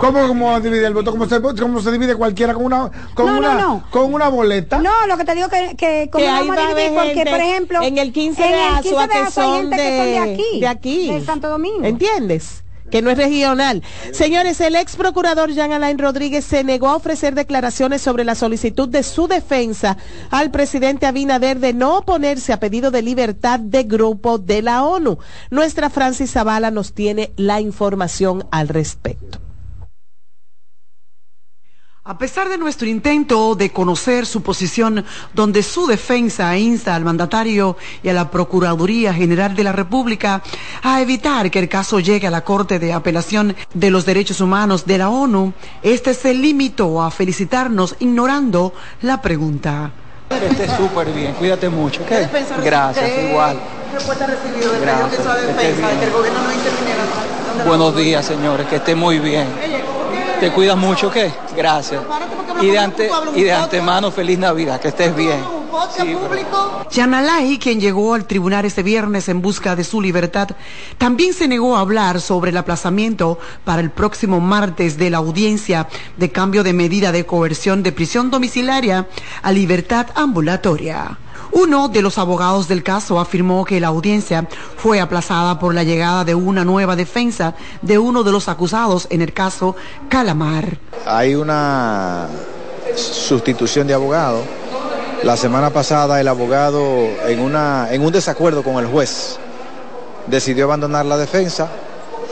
¿Cómo, cómo va a dividir el voto? ¿Cómo se, cómo se divide cualquiera con una, con una, no. con una boleta? No, lo que te digo que, que ¿cómo Que vamos va a dividir? Porque, gente por ejemplo, en el 15 en de el 15 Azua de que Azua hay gente que son de aquí. de aquí. De Santo Domingo. ¿Entiendes? Que no es regional. Señores, el ex procurador Jean Alain Rodríguez se negó a ofrecer declaraciones sobre la solicitud de su defensa al presidente Abinader de no oponerse a pedido de libertad de grupo de la ONU. Nuestra Francis Zavala nos tiene la información al respecto. A pesar de nuestro intento de conocer su posición, donde su defensa insta al mandatario y a la Procuraduría General de la República a evitar que el caso llegue a la Corte de Apelación de los Derechos Humanos de la ONU, este se limitó a felicitarnos ignorando la pregunta. Que estés súper bien, cuídate mucho. Gracias, igual. respuesta recibido Gracias, que estés bien. que el gobierno no interviniera? Buenos días, señores, que esté muy bien. Te cuidas mucho, ¿ok? Gracias. Y de, ante- y de antemano, feliz Navidad, que estés bien. Sí, pero- Yanalay, quien llegó al tribunal este viernes en busca de su libertad, también se negó a hablar sobre el aplazamiento para el próximo martes de la audiencia de cambio de medida de coerción de prisión domiciliaria a libertad ambulatoria. Uno de los abogados del caso afirmó que la audiencia fue aplazada por la llegada de una nueva defensa de uno de los acusados en el caso Calamar. Hay una sustitución de abogado. La semana pasada el abogado en, una, en un desacuerdo con el juez decidió abandonar la defensa,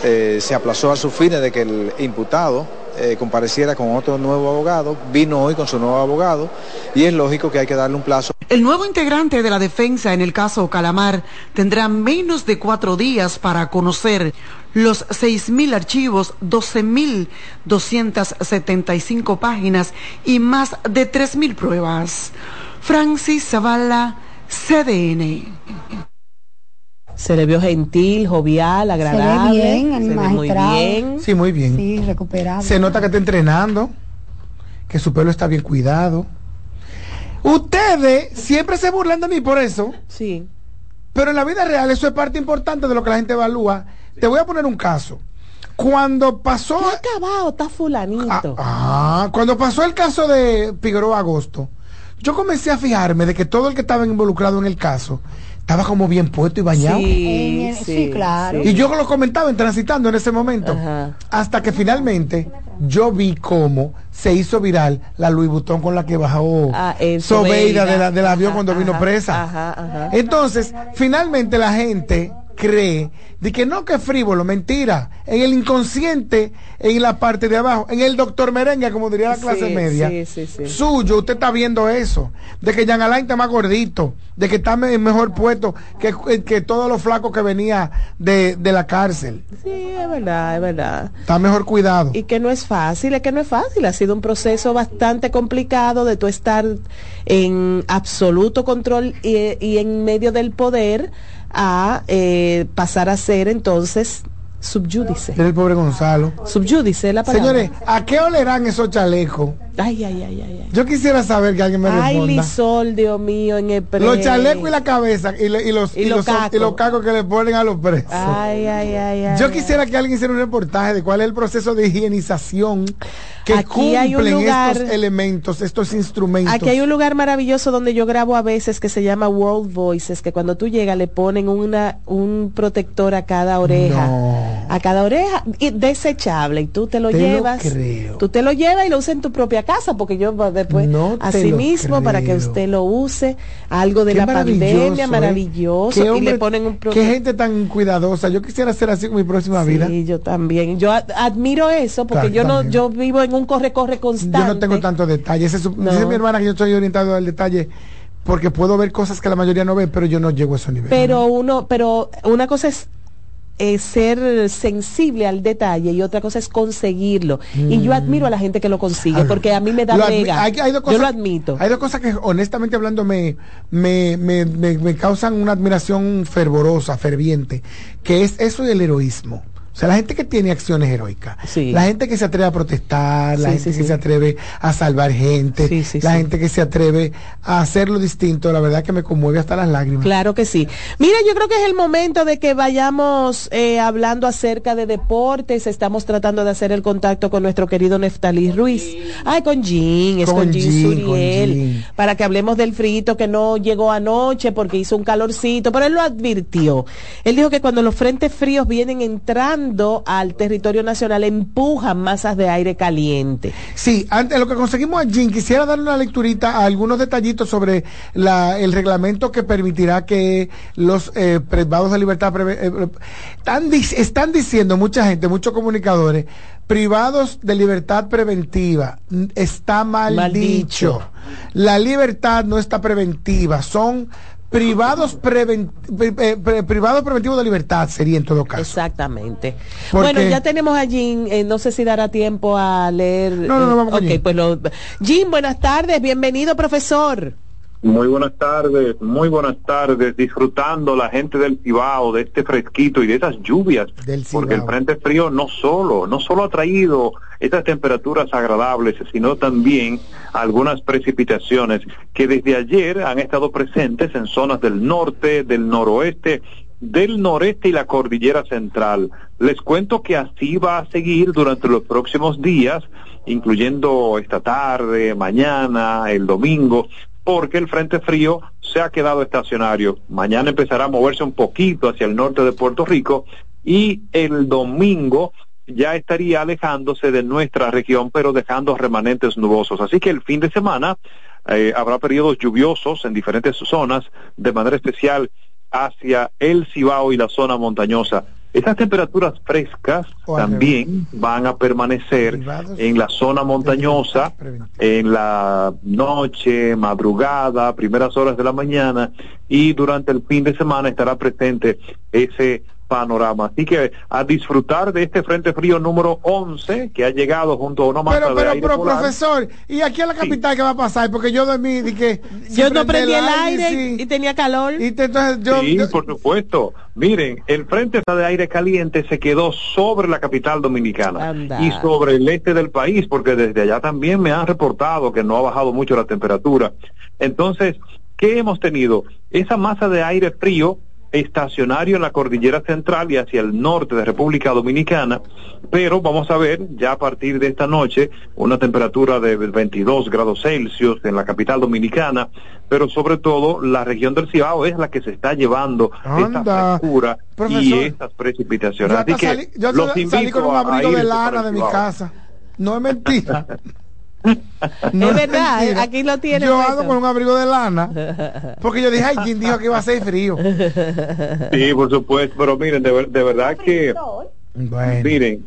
eh, se aplazó a sus fines de que el imputado eh, compareciera con otro nuevo abogado, vino hoy con su nuevo abogado y es lógico que hay que darle un plazo. El nuevo integrante de la defensa en el caso Calamar tendrá menos de cuatro días para conocer los 6.000 archivos, 12.275 páginas y más de 3.000 pruebas. Francis Zavala, CDN. Se le vio gentil, jovial, agradable. bien, el se ve muy bien. Sí, muy bien. Sí, recuperado. Se nota que está entrenando, que su pelo está bien cuidado. Ustedes siempre se burlan de mí por eso. Sí. Pero en la vida real eso es parte importante de lo que la gente evalúa. Te voy a poner un caso. Cuando pasó... Está acabado, está fulanito. Ah, cuando pasó el caso de Figueroa Agosto, yo comencé a fijarme de que todo el que estaba involucrado en el caso estaba como bien puesto y bañado. Sí, sí, claro. Y yo lo comentaba en transitando en ese momento. Hasta que finalmente yo vi cómo se hizo viral la Louis Vuitton con la que bajó Ah, Sobeida Sobeida. de la- del avión Ajá, cuando vino ajá, presa. ajá, ajá. Entonces, finalmente la gente cree de que no que es frívolo, mentira. En el inconsciente, en la parte de abajo, en el doctor merengue, como diría la clase Sí, media, sí, sí, sí. suyo, usted está viendo eso, de que Jan Alain está más gordito, de que está me- mejor puesto que, que todos los flacos que venía de, de la cárcel. Sí, es verdad, es verdad. Está mejor cuidado. Y que no es fácil, es que no es fácil, ha sido un proceso bastante complicado de tú estar en absoluto control y, y en medio del poder a eh, pasar a ser entonces subyúdice. Era el pobre Gonzalo. Subyúdice la palabra. Señores, ¿a qué olerán esos chalecos Ay, ay, ay, ay. Yo quisiera saber que alguien me responda. Ay, Lisol, Dios mío, en el pre... Los chalecos y la cabeza y, le, y los, y, los, cacos. y los cacos que le ponen a los presos. Ay, ay, ay, Yo quisiera que alguien hiciera un reportaje de cuál es el proceso de higienización que Aquí lugar, estos elementos, estos instrumentos. Aquí hay un lugar maravilloso donde yo grabo a veces que se llama World Voices, que cuando tú llegas le ponen una un protector a cada oreja. A cada oreja y desechable y tú te lo llevas. Tú te lo llevas y lo usas en tu propia casa porque yo después no así mismo para que usted lo use algo de la pandemia ¿eh? maravilloso y le ponen un Qué gente tan cuidadosa. Yo quisiera ser así con mi próxima vida. Sí, yo también. Yo admiro eso porque yo no yo vivo en un corre corre constante. Yo no tengo tantos detalles. Dice mi hermana que yo estoy orientado al detalle porque puedo ver cosas que la mayoría no ve, pero yo no llego a ese nivel. Pero uno, pero una cosa es ser sensible al detalle y otra cosa es conseguirlo. Y yo admiro a la gente que lo consigue, porque a mí me da mega. yo lo admito. Hay dos cosas que honestamente hablando me, me, me, me, causan una admiración fervorosa, ferviente, que es eso del heroísmo. O sea, la gente que tiene acciones heroicas, la gente que se atreve a protestar, la gente que se atreve a salvar gente, la gente que se atreve a hacerlo distinto, la verdad que me conmueve hasta las lágrimas. Claro que sí. Mira, yo creo que es el momento de que vayamos eh, hablando acerca de deportes. Estamos tratando de hacer el contacto con nuestro querido Neftalí Ruiz. Ay, con Jean, es con, Jean, Suriel, para que hablemos del frito que no llegó anoche porque hizo un calorcito, pero él lo advirtió. Él dijo que cuando los frentes fríos vienen entrando, al territorio nacional empujan masas de aire caliente. Sí, antes lo que conseguimos allí, quisiera darle una lecturita a algunos detallitos sobre el reglamento que permitirá que los eh, privados de libertad eh, están, diciendo mucha gente, muchos comunicadores, privados de libertad preventiva. Está mal, dicho. La libertad no está preventiva, son privados, privados preventivos de libertad sería en todo caso. Exactamente. bueno, ya tenemos a Jim, eh, no sé si dará tiempo a leer. No, no, no, vamos eh, pues lo... Jim, buenas tardes, bienvenido profesor. Muy buenas tardes, muy buenas tardes, disfrutando la gente del Cibao, de este fresquito y de esas lluvias, porque el frente frío no solo, no solo ha traído estas temperaturas agradables, sino también algunas precipitaciones que desde ayer han estado presentes en zonas del norte, del noroeste, del noreste y la cordillera central. Les cuento que así va a seguir durante los próximos días, incluyendo esta tarde, mañana, el domingo, porque el frente frío se ha quedado estacionario. Mañana empezará a moverse un poquito hacia el norte de Puerto Rico y el domingo ya estaría alejándose de nuestra región, pero dejando remanentes nubosos. Así que el fin de semana eh, habrá periodos lluviosos en diferentes zonas, de manera especial hacia el Cibao y la zona montañosa. Estas temperaturas frescas también van a permanecer en la zona montañosa en la noche, madrugada, primeras horas de la mañana y durante el fin de semana estará presente ese panorama. Así que a disfrutar de este Frente Frío número 11 que ha llegado junto a una masa pero, pero, pero, profesor, ¿y aquí a la capital qué va a pasar? Porque yo dormí y que... Yo no prendí el aire, y tenía calor. Y entonces yo, sí, por supuesto. Miren, el Frente de Aire Caliente se quedó sobre la capital dominicana y sobre el este del país, porque desde allá también me han reportado que no ha bajado mucho la temperatura. Entonces, ¿qué hemos tenido? Esa masa de aire frío estacionario en la cordillera central y hacia el norte de República Dominicana, pero vamos a ver ya a partir de esta noche una temperatura de 22 grados Celsius en la capital dominicana, pero sobre todo la región del Cibao es la que se está llevando esta frescura y estas precipitaciones. Así que yo los salí con un abrigo de lana de mi casa. No es mentira. [LAUGHS] [LAUGHS] no es verdad, aquí lo tiene. Yo ando con un abrigo de lana. Porque yo dije, ay, ¿quién dijo que iba a ser frío? [LAUGHS] Sí, por supuesto, pero miren, de, verdad que. Miren,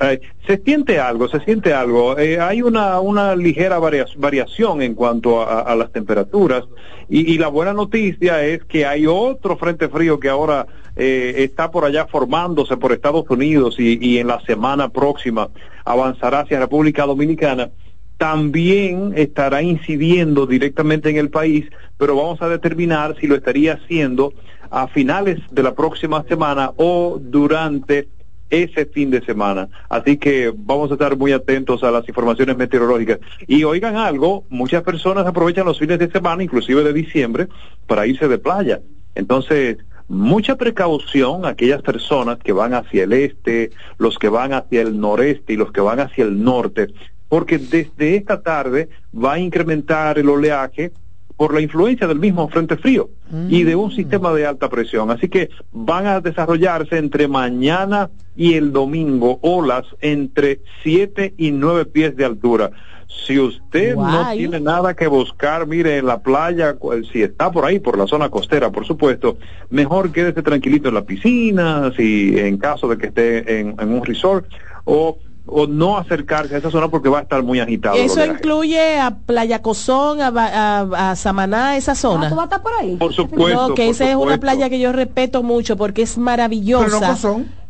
eh, se siente algo, se siente algo. Eh, hay una, una ligera variación en cuanto a, las temperaturas y, la buena noticia es que hay otro frente frío que ahora eh, está por allá formándose por Estados Unidos y, y en la semana próxima avanzará hacia República Dominicana también estará incidiendo directamente en el país, pero vamos a determinar si lo estaría haciendo a finales de la próxima semana o durante ese fin de semana. Así que vamos a estar muy atentos a las informaciones meteorológicas. Y oigan algo, muchas personas aprovechan los fines de semana, inclusive de diciembre, para irse de playa. Entonces, mucha precaución aquellas personas que van hacia el este, los que van hacia el noreste y los que van hacia el norte, porque desde esta tarde va a incrementar el oleaje por la influencia del mismo frente frío y de un mm. sistema de alta presión. Así que van a desarrollarse entre mañana y el domingo olas entre 7 y 9 pies de altura. Si usted no tiene nada que buscar, mire, en la playa, si está por ahí, por la zona costera, por supuesto, mejor quédese tranquilito en la piscina, si en caso de que esté en, en un resort, o o no acercarse a esa zona porque va a estar muy agitado. ¿Eso incluye a Playa Cozón, a, Samaná, esa zona? Ah, ¿Tú vas a estar por ahí? Por supuesto. No, que esa es una playa que yo respeto mucho porque es maravillosa. Pero no Cozón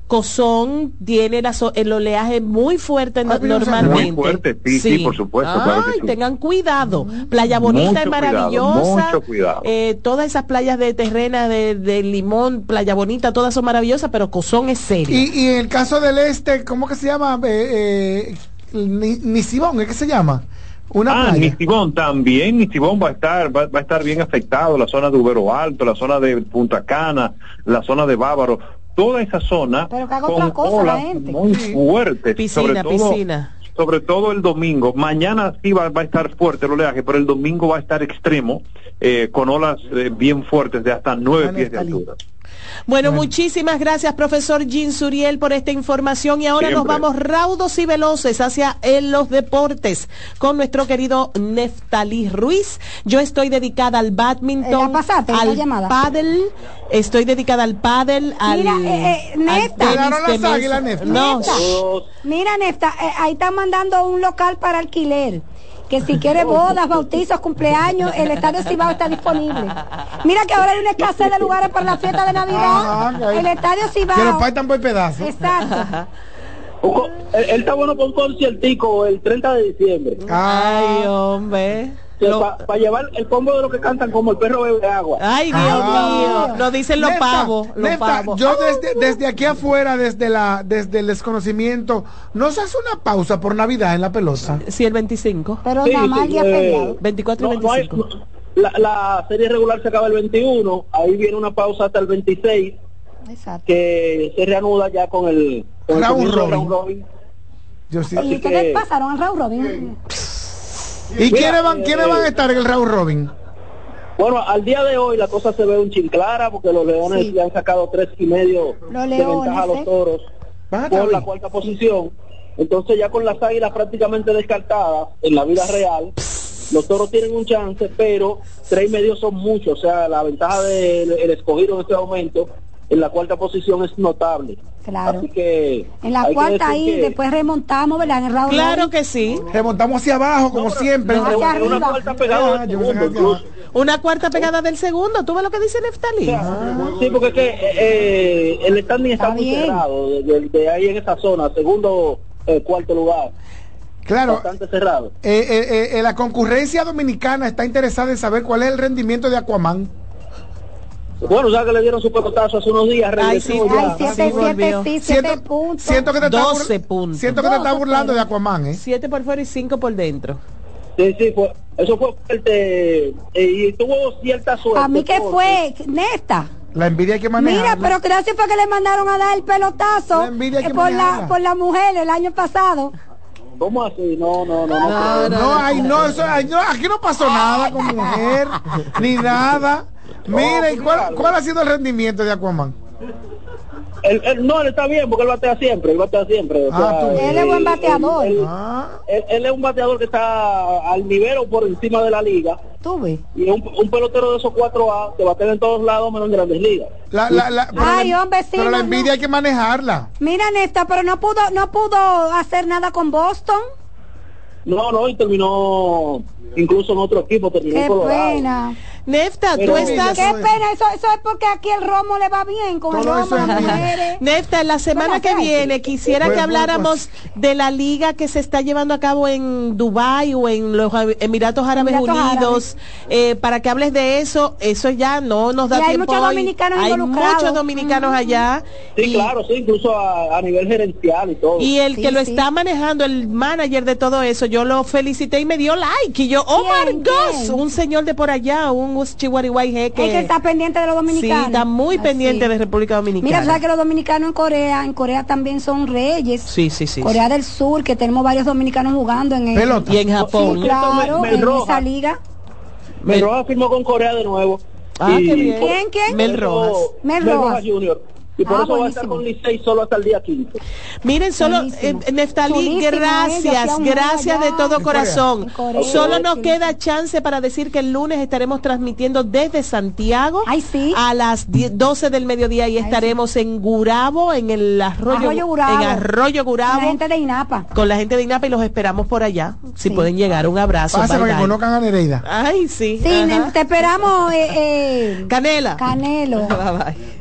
tiene el oleaje muy fuerte normalmente. Muy fuerte, sí, sí, por supuesto. Ay, tengan cuidado. Playa Bonita es maravillosa. mucho cuidado. Eh, todas esas playas de terrena, de, Limón, Playa Bonita, todas son maravillosas, pero Cozón es serio. Y, en el caso del este, ¿cómo que se llama? Eh, eh, Nisibón, ¿qué se llama? Una ah, Nisibón también, Nisibón va a estar, va, va, a estar bien afectado, la zona de Ubero Alto, la zona de Punta Cana, la zona de Bávaro, toda esa zona con olas muy fuertes. Piscina, sobre todo, piscina. Sobre todo el domingo. Mañana sí va, a estar fuerte el oleaje, pero el domingo va a estar extremo, eh, con olas eh, bien fuertes de hasta nueve pies de altura. Bueno, muchísimas gracias, profesor Jean Suriel, por esta información. Y ahora nos vamos raudos y veloces hacia en los deportes con nuestro querido Neftalí Ruiz. Yo estoy dedicada al badminton, al paddle, estoy dedicada al paddle, al. Mira, eh, eh Nefta. No. Mira, Nefta, eh, ahí está mandando un local para alquiler que si quiere bodas, bautizos, cumpleaños, el Estadio Cibao está disponible. Mira que ahora hay una escasez de lugares para la fiesta de Navidad. el Estadio Cibao. Que los faltan por pedazos. Exacto. él, está bueno con un conciertico el 30 de diciembre. Ay, hombre para llevar el combo de los que cantan como el perro bebe agua. Ay, Dios ah. mío. Lo dicen los pavos. Yo desde, desde aquí afuera, desde la desde el desconocimiento, ¿no se hace una pausa por Navidad en la pelota? Sí, el 25. Pero nada más ya eh, 24 y 25. la, la, serie regular se acaba el 21, ahí viene una pausa hasta el 26. Exacto. Que se reanuda ya con el, con Raúl Robin. Yo sí. ¿Y qué pasaron al Raúl Robin? ¿Y quiénes van, quiénes van a estar en el round robin? Bueno, al día de hoy la cosa se ve un chin clara porque los leones le han sacado tres y medio de ventaja a los ¿eh? toros por la cuarta posición. Entonces ya con las águilas prácticamente descartadas en la vida real, los toros tienen un chance, pero tres y medio son muchos. O sea, la ventaja del escogido en este momento en la cuarta posición es notable. Claro. Así que en la cuarta ahí, después remontamos, ¿verdad? En el round claro que sí. Remontamos hacia abajo, como siempre. una cuarta pegada del segundo, Una cuarta pegada del segundo. ¿Tú ves lo que dice Neftali? Sí, porque es que eh, el standing está, muy cerrado, de, ahí en esa zona, segundo, eh, cuarto lugar. Claro. Bastante cerrado. Eh, eh, la concurrencia dominicana está interesada en saber cuál es el rendimiento de Aquaman. Bueno, ya que le dieron su pelotazo hace unos días, Ay, sí, Ay, siete, siete, sí, siete puntos. Siento que te 12 puntos. Siento que te está burlando de Aquaman, ¿eh? 7 por fuera y 5 por dentro. Sí, sí, fue, eso fue fuerte. Eh, y tuvo cierta suerte. A mí que fue, neta. La envidia hay que manejar. Mira, pero gracias fue que le mandaron a dar el pelotazo la envidia hay que por, la, por la mujer el año pasado. ¿Cómo así? No, no, no. No, no, no, ay, no, eso, ay, no aquí no pasó nada con mujer, ni nada. Mira, ¿y cuál, cuál ha sido el rendimiento de Aquaman? No, él está bien porque él batea siempre, él batea siempre. Ah, él es buen bateador. Ah. Él, es un bateador que está al nivel o por encima de la liga. ¿Tú ves? Y un, un pelotero de esos 4A que batea en todos lados menos en grandes ligas. La, la, la, Ay, hombre, sí, pero la envidia hay que manejarla. Mira, Nesta, pero no pudo, no pudo hacer nada con Boston. No, no, y terminó incluso en otro equipo, terminó Qué pena. Nefta, tú estás. Qué pena, eso, eso es porque aquí el romo le va bien con el romo. Nefta, la semana que viene quisiera que habláramos de la liga que se está llevando a cabo en Dubai o en los Emiratos Árabes Unidos, eh, para que hables de eso. Eso ya no nos da y tiempo. Hay muchos dominicanos Hay muchos dominicanos allá. Sí, claro, sí, incluso a, nivel gerencial y todo. Y el que lo está manejando, el manager de todo eso, yo lo felicité y me dio like. Y yo, oh my God, un señor de por allá, un chihuahuay que... Es que está pendiente de los dominicanos. Sí, está muy pendiente de República Dominicana. Mira, sabes que los dominicanos en Corea, en Corea también son reyes. Sí, sí, sí. Corea del Sur, que tenemos varios dominicanos jugando en el, Y en Japón. claro, en esa liga. Mel Rojas firmó con Corea de nuevo. Ah, qué bien. ¿Quién, quién? Mel Rojas. Mel Rojas Junior y por ah, eso va a estar con Licey solo hasta el día 15. Miren, solo, eh, Neftalí, gracias, gracias de todo corazón. Solo nos queda chance para decir que el lunes estaremos transmitiendo desde Santiago a las 12 del mediodía y estaremos en Gurabo, en el Arroyo, Gurabo. en Arroyo Gurabo. Con la gente de INAPA. Con la gente de INAPA y los esperamos por allá. Si pueden llegar, un abrazo. Pasa para que conozcan a Nereida. Ay, sí. Sí, te esperamos. Eh, eh, Canela. Canelo. [LAUGHS] bye bye.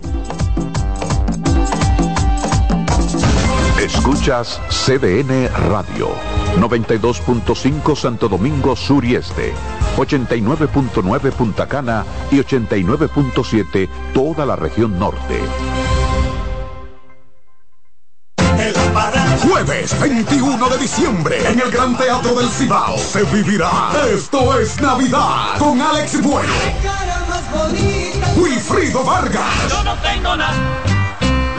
Escuchas CDN Radio, 92.5 Santo Domingo Sur y Este, 89.9 Punta Cana y 89.7 toda la región norte. Jueves 21 de diciembre en el Gran Teatro del Cibao se vivirá Esto es Navidad con Alex Bueno. Wilfrido Vargas. Yo no tengo nada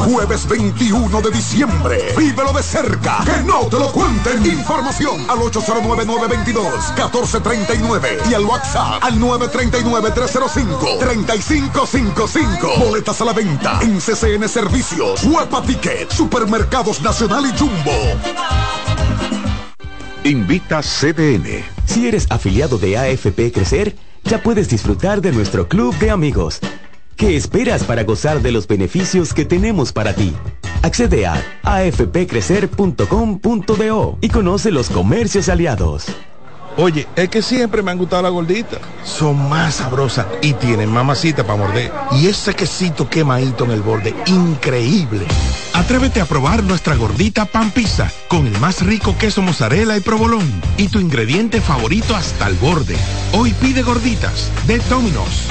Jueves 21 de diciembre. Vívelo de cerca. Que no te lo cuenten. Información al 809-922-1439 y al WhatsApp al 939-305-3555. Boletas a la venta en CCN Servicios, Huepa Ticket, Supermercados Nacional y Jumbo. Invita CDN. Si eres afiliado de AFP Crecer, ya puedes disfrutar de nuestro club de amigos. ¿Qué esperas para gozar de los beneficios que tenemos para ti? Accede a afpcrecer.com.do y conoce los comercios aliados. Oye, es que siempre me han gustado las gorditas. Son más sabrosas y tienen mamacita para morder. Y ese quesito quemadito en el borde, increíble. Atrévete a probar nuestra gordita pan pizza con el más rico queso mozzarella y provolón y tu ingrediente favorito hasta el borde. Hoy pide gorditas de Domino's.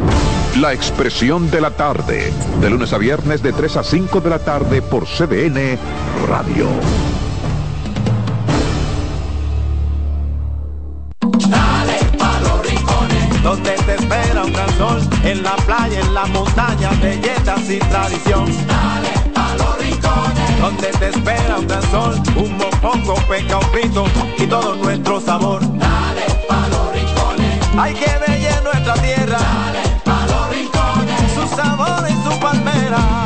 La expresión de la tarde, de lunes a viernes de 3 a 5 de la tarde por CDN Radio. Dale pa los rincones, donde te espera un gran sol, en la playa, en la montaña, belletas y tradición. Dale pa los rincones, donde te espera un gran sol, un mopongo, peca, un pito y todo nuestro sabor. Dale pa los rincones, hay que ver nuestra tierra.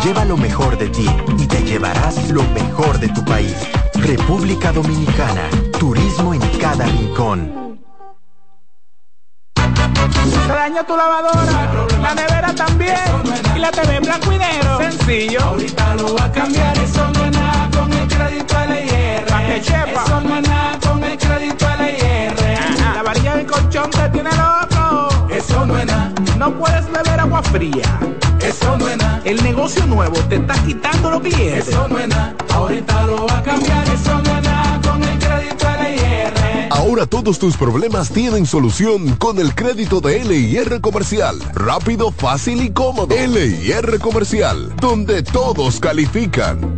Lleva lo mejor de ti y te llevarás lo mejor de tu país. República Dominicana, turismo en cada rincón. Se tu lavadora, la nevera también y la TV en blanco y negro. Sencillo. Ahorita lo va a cambiar eso no es nada con el crédito LIR. Pa que chepa. Eso no es nada con el crédito LIR. La varilla del colchón que tiene loco. Eso no es nada puedes beber agua fría. Eso no es nada. El negocio nuevo te está quitando los clientes. Eso no es nada. Ahorita lo va a cambiar. Eso no es nada con el crédito LIR. Ahora todos tus problemas tienen solución con el crédito de LIR Comercial. Rápido, fácil y cómodo. LIR Comercial, donde todos califican.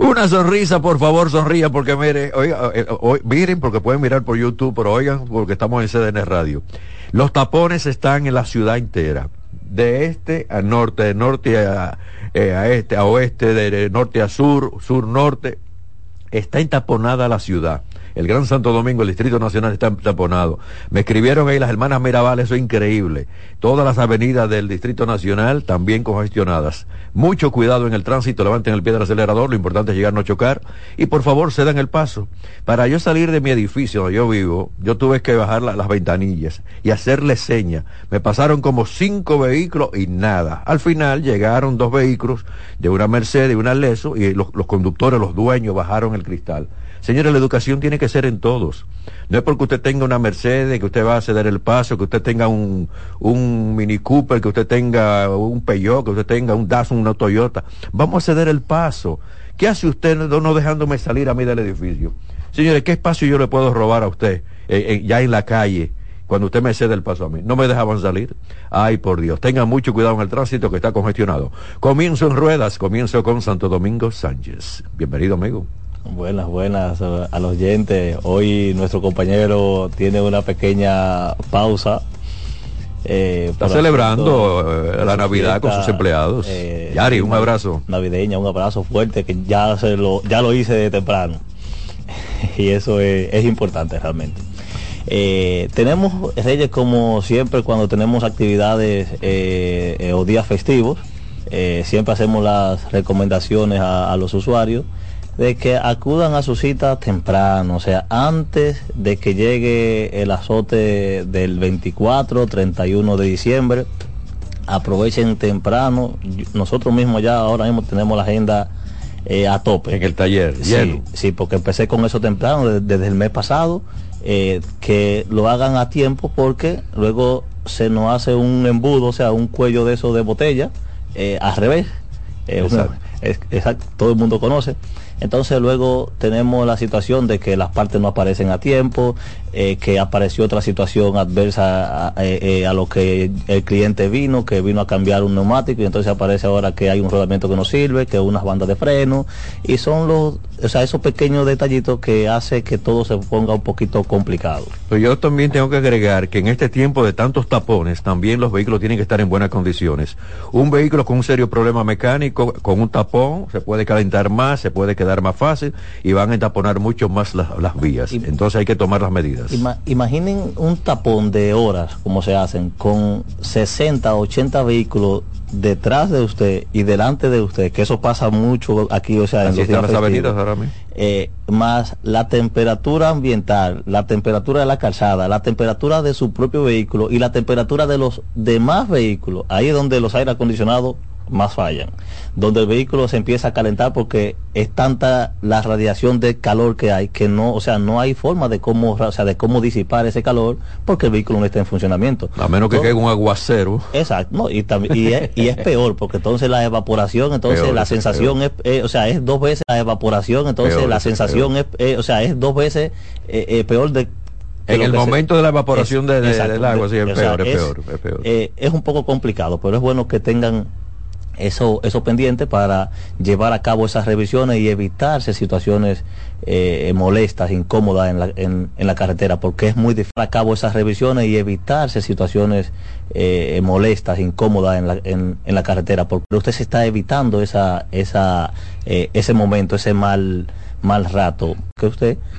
Una sonrisa, por favor, sonría, porque mire, oiga, eh, miren, porque pueden mirar por YouTube, pero oigan, porque estamos en CDN Radio. Los tapones están en la ciudad entera, de este a norte, de norte a, eh, a este, a oeste, de norte a sur, sur-norte. Está entaponada la ciudad. El Gran Santo Domingo, el Distrito Nacional está taponado. Me escribieron ahí las hermanas Mirabal, eso es increíble. Todas las avenidas del Distrito Nacional también congestionadas. Mucho cuidado en el tránsito, levanten el pie del acelerador, lo importante es llegar no chocar. Y por favor, se den el paso. Para yo salir de mi edificio donde yo vivo, yo tuve que bajar las ventanillas y hacerle seña. Me pasaron como cinco vehículos y nada. Al final llegaron dos vehículos de una Mercedes y una Leso y los, los conductores, los dueños, bajaron el cristal. Señores, la educación tiene que ser en todos. No es porque usted tenga una Mercedes, que usted va a ceder el paso, que usted tenga un, un Mini Cooper, que usted tenga un Peugeot, que usted tenga un Datsun, una Toyota. Vamos a ceder el paso. ¿Qué hace usted no, dejándome salir a mí del edificio? Señores, ¿qué espacio yo le puedo robar a usted eh, eh, ya en la calle? cuando usted me cede el paso a mí. No me dejaban salir. Ay, por Dios. Tengan mucho cuidado en el tránsito que está congestionado. Comienzo en ruedas. Comienzo con Santo Domingo Sánchez. Bienvenido, amigo. Buenas, buenas a los oyentes. Hoy nuestro compañero tiene una pequeña pausa. Eh, Está celebrando eh, la Navidad con sus empleados. Eh, Yari, un abrazo. Navideña, un abrazo fuerte que ya, se lo, ya lo hice de temprano. [LAUGHS] y eso es, importante realmente. tenemos Reyes como siempre cuando tenemos actividades o días festivos. siempre hacemos las recomendaciones a los usuarios de que acudan a su cita temprano, o sea, antes de que llegue el azote del 24, 31 de diciembre. Aprovechen temprano. Nosotros mismos ya ahora mismo tenemos la agenda eh, a tope. En el taller, sí, sí, porque empecé con eso temprano desde, el mes pasado. Eh, que lo hagan a tiempo porque luego se nos hace un embudo, o sea, un cuello de eso de botella, eh, al revés. exacto, todo el mundo conoce. Entonces luego tenemos la situación de que las partes no aparecen a tiempo, eh, que apareció otra situación adversa eh, eh, a, lo que el cliente vino, que vino a cambiar un neumático y entonces aparece ahora que hay un rodamiento que no sirve, que unas bandas de freno y son los, o sea, esos pequeños detallitos que hace que todo se ponga un poquito complicado. Pero yo también tengo que agregar que en este tiempo de tantos tapones también los vehículos tienen que estar en buenas condiciones. Un vehículo con un serio problema mecánico, con un tapón, se puede calentar más, se puede quedar quedar más fácil y van a entaponar mucho más las, las vías. Entonces hay que tomar las medidas. Ima- imaginen un tapón de horas, como se hacen, con 60, 80 vehículos detrás de usted y delante de usted, que eso pasa mucho aquí, o sea, en Así los días las avenidas ahora mismo. Eh, más la temperatura ambiental, la temperatura de la calzada, la temperatura de su propio vehículo y la temperatura de los demás vehículos. Ahí es donde los aire acondicionados más fallan, donde el vehículo se empieza a calentar porque es tanta la radiación de calor que hay que no, o sea, no hay forma de cómo, o sea, de cómo disipar ese calor porque el vehículo no está en funcionamiento. A menos que caiga un aguacero. Exacto, no, y, y, es, y es [LAUGHS] peor, porque entonces la evaporación, entonces Peor, la es sensación es, eh, o sea, es dos veces la evaporación, entonces Peor, la es sensación es, eh, o sea, es dos veces eh, eh, peor de... En el se- momento de la evaporación de- de- exacto, del agua, sí, es sea, peor, es peor, es peor. eh, es un poco complicado, pero es bueno que tengan eso, eso pendiente para llevar a cabo esas revisiones y evitarse situaciones eh, molestas, incómodas en la, en, en la carretera, porque es muy difícil llevar a cabo esas revisiones y evitarse situaciones eh, molestas, incómodas en la, en, en la carretera, porque usted se está evitando esa, esa, eh, ese momento, ese mal, mal rato. Que usted